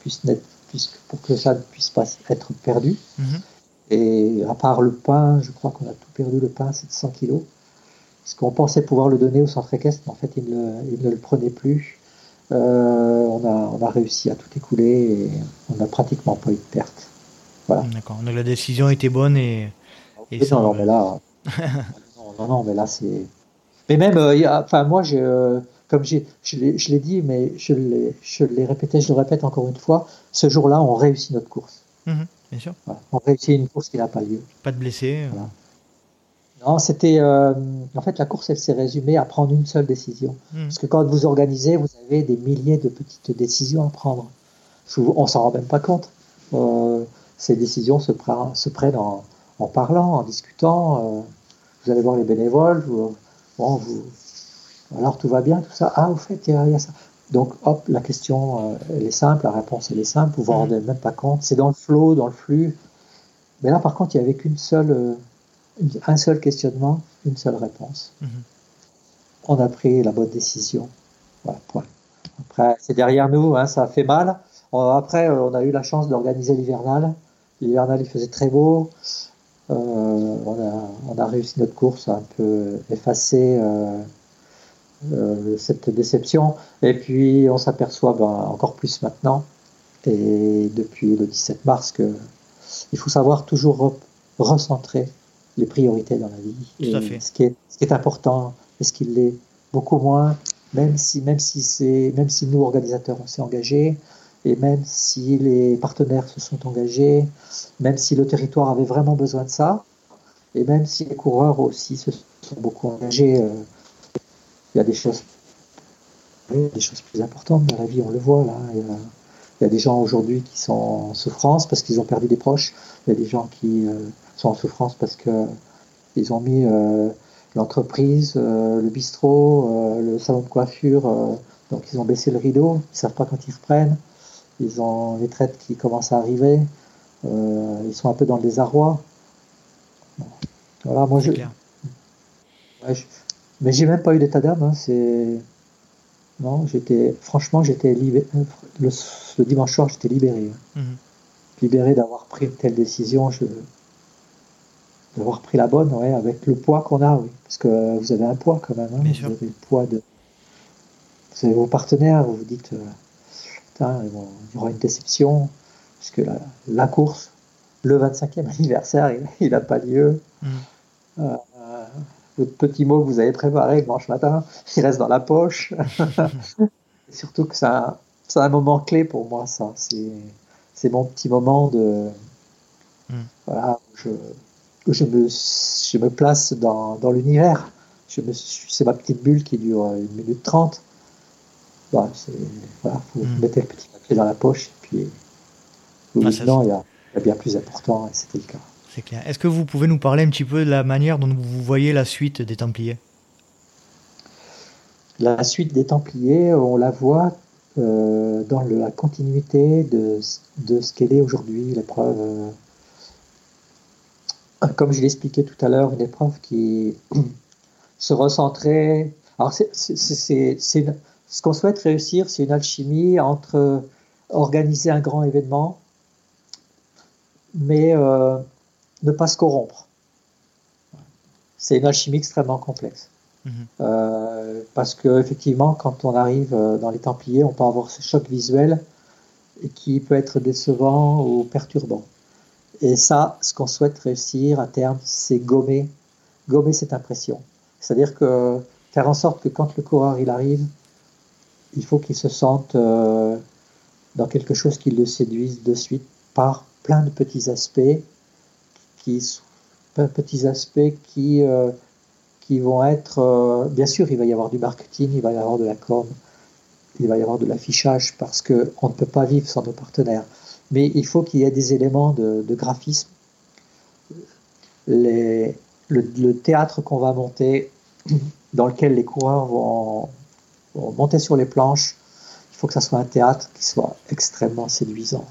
puisse, pour que ça ne puisse pas être perdu. Mhm. Et à part le pain, je crois qu'on a tout perdu, le pain, c'est 100 kilos. Parce qu'on pensait pouvoir le donner au centre équestre, mais en fait, il ne, le prenait plus. On, a, on a réussi à tout écouler et on n'a pratiquement pas eu de perte. Voilà. D'accord. Donc la décision était bonne et. et non, non, mais là, non, non, mais là c'est. Mais même, enfin moi, je, comme je l'ai dit, mais je l'ai répété, je le répète encore une fois, ce jour-là, on réussit notre course. Mhm, bien sûr. On réussit une course qui n'a pas lieu. Pas de blessés. Euh. Non, c'était. Euh, en fait, la course, elle s'est résumée à prendre une seule décision. Mhm. Parce que quand vous organisez, vous avez des milliers de petites décisions à prendre. On s'en rend même pas compte. Euh, ces décisions se, se prennent en, parlant, en discutant. vous allez voir les bénévoles. bon, vous, alors tout va bien, tout ça. Ah, au fait, il y, a ça. Donc, hop, la question, euh, elle est simple, la réponse, elle est simple, vous vous mhm. rendez même pas compte. C'est dans le flot, dans le flux. Mais là, par contre, il n'y avait qu'une seule, euh, un seul questionnement, une seule réponse. Mhm. On a pris la bonne décision. Voilà, point. Après, c'est derrière nous, hein, ça a fait mal. Après, euh, on a eu la chance d'organiser l'hivernal. L'hivernal, il faisait très beau. on, a, on, a, réussi notre course à un peu effacer euh, cette déception. Et puis on s'aperçoit ben, encore plus maintenant, et depuis le 17 mars, que il faut savoir toujours recentrer les priorités dans la vie. Tout à fait. Ce, qui est, ce qui est important et ce qui l'est beaucoup moins, même si, même si, c'est, même si nous, organisateurs, on s'est engagés, et même si les partenaires se sont engagés, même si le territoire avait vraiment besoin de ça, et même si les coureurs aussi se sont beaucoup engagés. Euh, il y a des choses, des choses plus importantes dans la vie, on le voit là. Il y a, des gens aujourd'hui qui sont en souffrance parce qu'ils ont perdu des proches. Il y a des gens qui euh, sont en souffrance parce qu'ils ont mis euh, l'entreprise, euh, le bistrot, le salon de coiffure, donc ils ont baissé le rideau, ils ne savent pas quand ils reprennent. Ils ont les traites qui commencent à arriver. ils sont un peu dans le désarroi. Voilà, moi je, mais j'ai même pas eu d'état d'âme. Hein, c'est non, j'étais franchement j'étais libéré. Le, dimanche soir j'étais libéré, hein. mhm. libéré d'avoir pris une telle décision. Je d'avoir pris la bonne, ouais, avec le poids qu'on a, oui, parce que vous avez un poids quand même. Hein, vous avez le poids de. Vous avez vos partenaires, vous vous dites, euh, putain, il y aura une déception, puisque la, la course, le 25e anniversaire, il n'a pas lieu. Mhm. Euh, votre petit mot que vous avez préparé dimanche matin, il reste dans la poche. Surtout que c'est un, un, moment clé pour moi, ça. C'est mon petit moment de. Hmm. Voilà, où je, je, me, je me place dans, dans l'univers. C'est ma petite bulle qui dure une minute trente. Voilà, voilà, vous hmm. mettez le petit papier dans la poche et puis vous ah, non, il y, a, il y a bien plus important et c'était le cas. Est-ce que vous pouvez nous parler un petit peu de la manière dont vous voyez la suite des Templiers? La suite des Templiers, on la voit euh, dans la continuité de, ce qu'elle est aujourd'hui, l'épreuve. Euh, comme je l'expliquais tout à l'heure, une épreuve qui se recentrait. Alors, c'est, ce qu'on souhaite réussir, c'est une alchimie entre organiser un grand événement, mais euh, ne pas se corrompre. C'est une alchimie extrêmement complexe. Mhm. Euh, parce que effectivement, quand on arrive euh, dans les Templiers, on peut avoir ce choc visuel qui peut être décevant ou perturbant. Et ça, ce qu'on souhaite réussir à terme, c'est gommer, gommer cette impression. C'est-à-dire que faire en sorte que quand le coureur il arrive, il faut qu'il se sente euh, dans quelque chose qui le séduise de suite par plein de petits aspects qui petits aspects qui, euh, qui vont être, euh, bien sûr, il va y avoir du marketing, il va y avoir de la com, il va y avoir de l'affichage parce qu'on ne peut pas vivre sans nos partenaires. Mais il faut qu'il y ait des éléments de, graphisme. Le, théâtre qu'on va monter, dans lequel les coureurs vont, monter sur les planches, il faut que ça soit un théâtre qui soit extrêmement séduisant.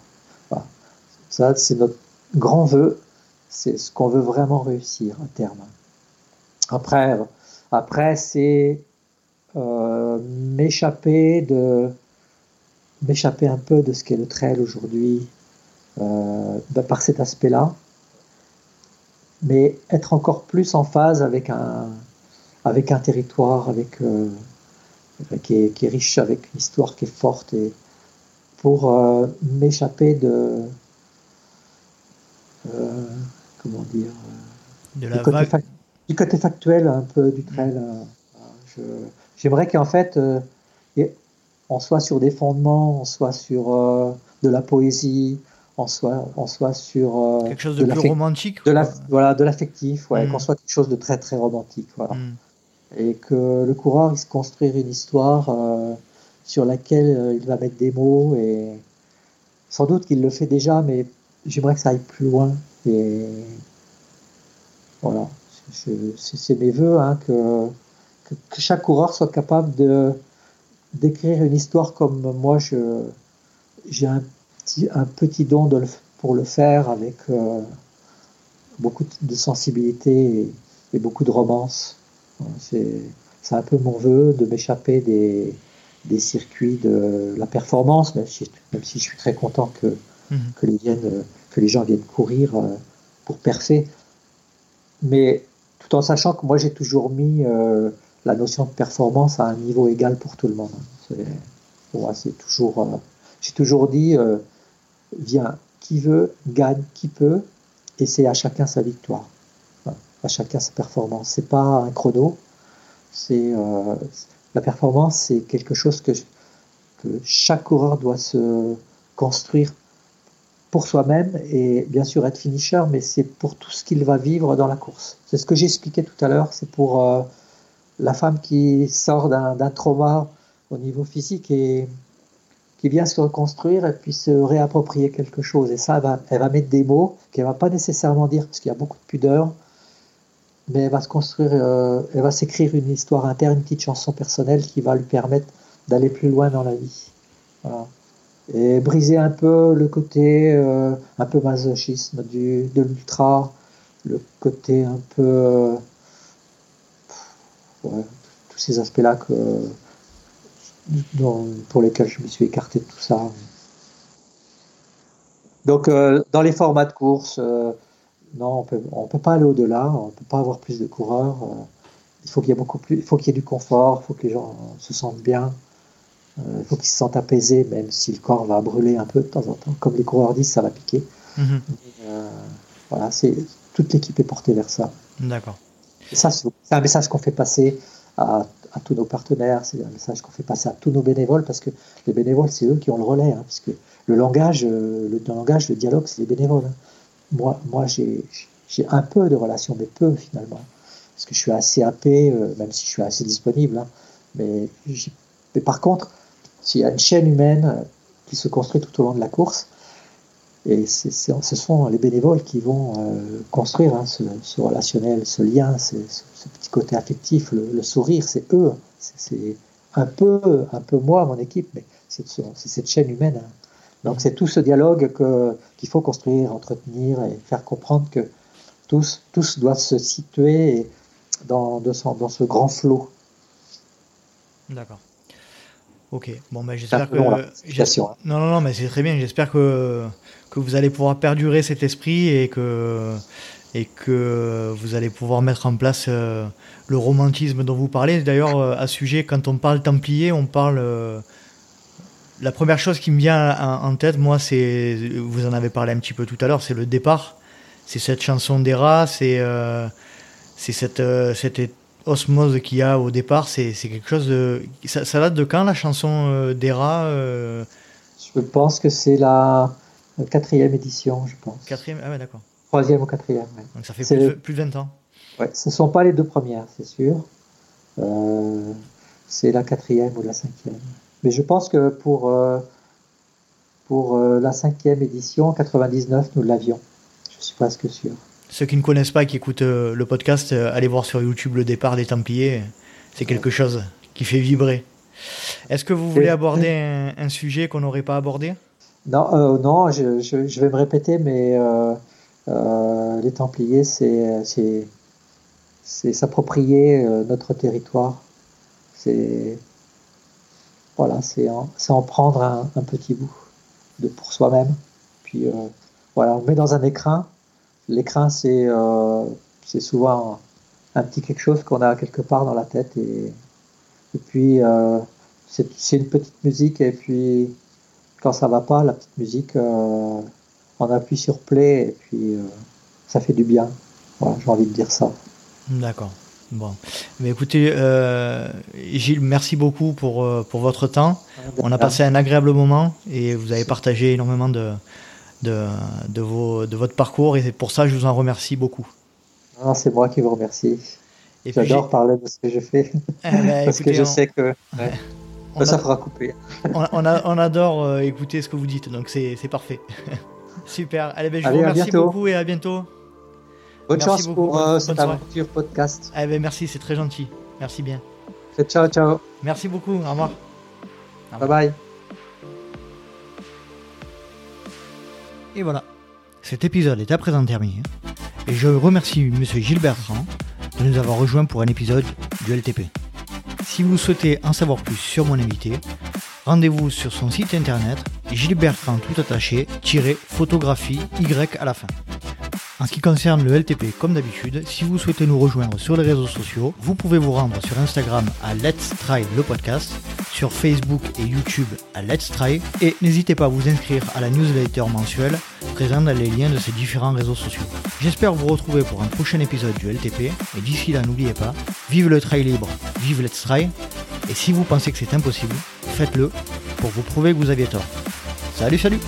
Ça, c'est notre grand vœu c'est ce qu'on veut vraiment réussir à terme. Après, après c'est euh, m'échapper de m'échapper un peu de ce qu'est le trail aujourd'hui euh, ben, par cet aspect-là, mais être encore plus en phase avec un avec un territoire, avec euh, qui est, qui est, riche avec une histoire qui est forte et pour m'échapper de comment dire de la du, côté du, côté factuel un peu du trail. J'aimerais qu'en fait on soit sur des fondements, on soit sur de la poésie, on soit, on soit sur euh, quelque chose de, plus romantique, de la, voilà, de l'affectif, ouais, mm. qu'on soit quelque chose de très très romantique, voilà. Mm. Et que le coureur il se construire une histoire euh, sur laquelle euh, il va mettre des mots et sans doute qu'il le fait déjà, mais j'aimerais que ça aille plus loin et voilà, c'est mes voeux hein, que, que, que, chaque coureur soit capable de d'écrire une histoire comme moi je j'ai un un petit don pour le faire avec euh, beaucoup de sensibilité et, beaucoup de romance. C'est un peu mon vœu de m'échapper des, des, circuits de la performance, même si, même si je suis très content que, mhm. que, les, que les gens viennent courir euh, pour percer. Mais tout en sachant que moi j'ai toujours mis euh, la notion de performance à un niveau égal pour tout le monde. C'est toujours, j'ai toujours dit, vient qui veut, gagne qui peut, et c'est à chacun sa victoire, à chacun sa performance. C'est pas un chrono, c'est euh, la performance, c'est quelque chose que, que chaque coureur doit se construire pour soi-même et bien sûr être finisher, mais c'est pour tout ce qu'il va vivre dans la course. C'est ce que j'expliquais tout à l'heure, c'est pour euh, la femme qui sort d'un trauma au niveau physique et qui vient se reconstruire et puis se réapproprier quelque chose. Et ça, elle va, elle va mettre des mots qu'elle va pas nécessairement dire parce qu'il y a beaucoup de pudeur, mais elle va se construire, euh, elle va s'écrire une histoire interne, une petite chanson personnelle qui va lui permettre d'aller plus loin dans la vie. Et briser un peu le côté euh, un peu masochisme de l'ultra, le côté un peu. Tous ces aspects-là que pour lesquels je me suis écarté de tout ça. Donc, euh, dans les formats de course, euh, non, on peut, ne peut pas aller au-delà, on ne peut pas avoir plus de coureurs. Euh, il faut qu'il y ait beaucoup plus, il faut qu'il y ait du confort, il faut que les gens se sentent bien, il faut qu'ils se sentent apaisés, même si le corps va brûler un peu de temps en temps. Comme les coureurs disent, ça va piquer. Mhm. voilà, c'est toute l'équipe est portée vers ça. D'accord. Ça, c'est un message qu'on fait passer à, tous nos partenaires, c'est un message qu'on fait passer à tous nos bénévoles, parce que les bénévoles, c'est eux qui ont le relais, hein, parce que le langage, euh, le, langage, le dialogue, c'est les bénévoles. Hein. Moi, moi j'ai un peu de relation, mais peu finalement, parce que je suis assez happé, euh, même si je suis assez disponible, hein. mais, mais par contre, s'il y a une chaîne humaine euh, qui se construit tout au long de la course, et ce sont les bénévoles qui vont construire ce, relationnel, ce lien, ce, petit côté affectif, le, sourire, c'est eux. C'est un peu, un peu moi, mon équipe, mais c'est cette chaîne humaine. Hein. Donc c'est tout ce dialogue qu'il faut construire, entretenir et faire comprendre que tous, tous doivent se situer dans ce grand flot. D'accord. Ok, bon, ben, j'espère que. Hein. Non, non, non, mais c'est très bien. J'espère que, que vous allez pouvoir perdurer cet esprit et que, et que vous allez pouvoir mettre en place euh, le romantisme dont vous parlez. D'ailleurs, euh, à ce sujet, quand on parle Templier, on parle. Euh, la première chose qui me vient en, tête, moi, c'est. Vous en avez parlé un petit peu tout à l'heure, c'est le départ. C'est cette chanson d'Era, c'est c'est cette, cette osmose qu'il y a au départ. C'est quelque chose de. Ça, ça, date de quand la chanson d'Era Je pense que c'est la quatrième édition, je pense. Quatrième, ah ouais, d'accord. Troisième ou quatrième. Donc ça fait plus, plus, de 20 ans. Ouais, ce ne sont pas les deux premières, c'est sûr. Euh, c'est la quatrième ou la cinquième. Mais je pense que pour, euh, pour euh, la cinquième édition, en 99, nous l'avions. Je suis presque sûr. Ceux qui ne connaissent pas, qui écoutent le podcast, allez voir sur YouTube le départ des Templiers. C'est quelque chose qui fait vibrer. Est-ce que vous voulez aborder un, sujet qu'on n'aurait pas abordé? Non, non je, je, je, vais me répéter, mais euh, les Templiers, c'est s'approprier euh, notre territoire. C'est voilà, c'est en, en, prendre un, petit bout de pour soi-même. Puis euh, voilà, on met dans un écrin. L'écrin, c'est c'est souvent un, petit quelque chose qu'on a quelque part dans la tête et, Et puis, euh, c'est une petite musique, et puis quand ça va pas, la petite musique, euh, on appuie sur play, et puis ça fait du bien. Voilà, j'ai envie de dire ça. D'accord. Bon, mais écoutez, Gilles, merci beaucoup pour, pour votre temps. On a passé un agréable moment et vous avez partagé énormément de, de, de, vos, de votre parcours et pour ça, je vous en remercie beaucoup. c'est moi qui vous remercie. J'adore parler de ce que je fais. Eh ben, Parce que je sais que ça fera couper. on, adore euh, écouter ce que vous dites, donc c'est parfait. Super. Allez, ben, je vous remercie beaucoup et à bientôt. Bonne chance pour euh, cette aventure podcast. Allez, ben, merci, c'est très gentil. Merci bien. Ciao, ciao. Merci beaucoup. Au revoir. Bye bye. Et voilà. Cet épisode est à présent terminé. Et je remercie M. Gilbert Bertrand de nous avoir rejoints pour un épisode du LTP. Si vous souhaitez en savoir plus sur mon invité, rendez-vous sur son site internet gilbertrand tout attaché photographie y à la fin. En ce qui concerne le LTP, comme d'habitude, si vous souhaitez nous rejoindre sur les réseaux sociaux, vous pouvez vous rendre sur Instagram à Let's Try le podcast, sur Facebook et YouTube à Let's Try, et n'hésitez pas à vous inscrire à la newsletter mensuelle présente dans les liens de ces différents réseaux sociaux. J'espère vous retrouver pour un prochain épisode du LTP, et d'ici là n'oubliez pas, vive le trail libre, vive Let's Try, et si vous pensez que c'est impossible, faites-le pour vous prouver que vous aviez tort. Salut salut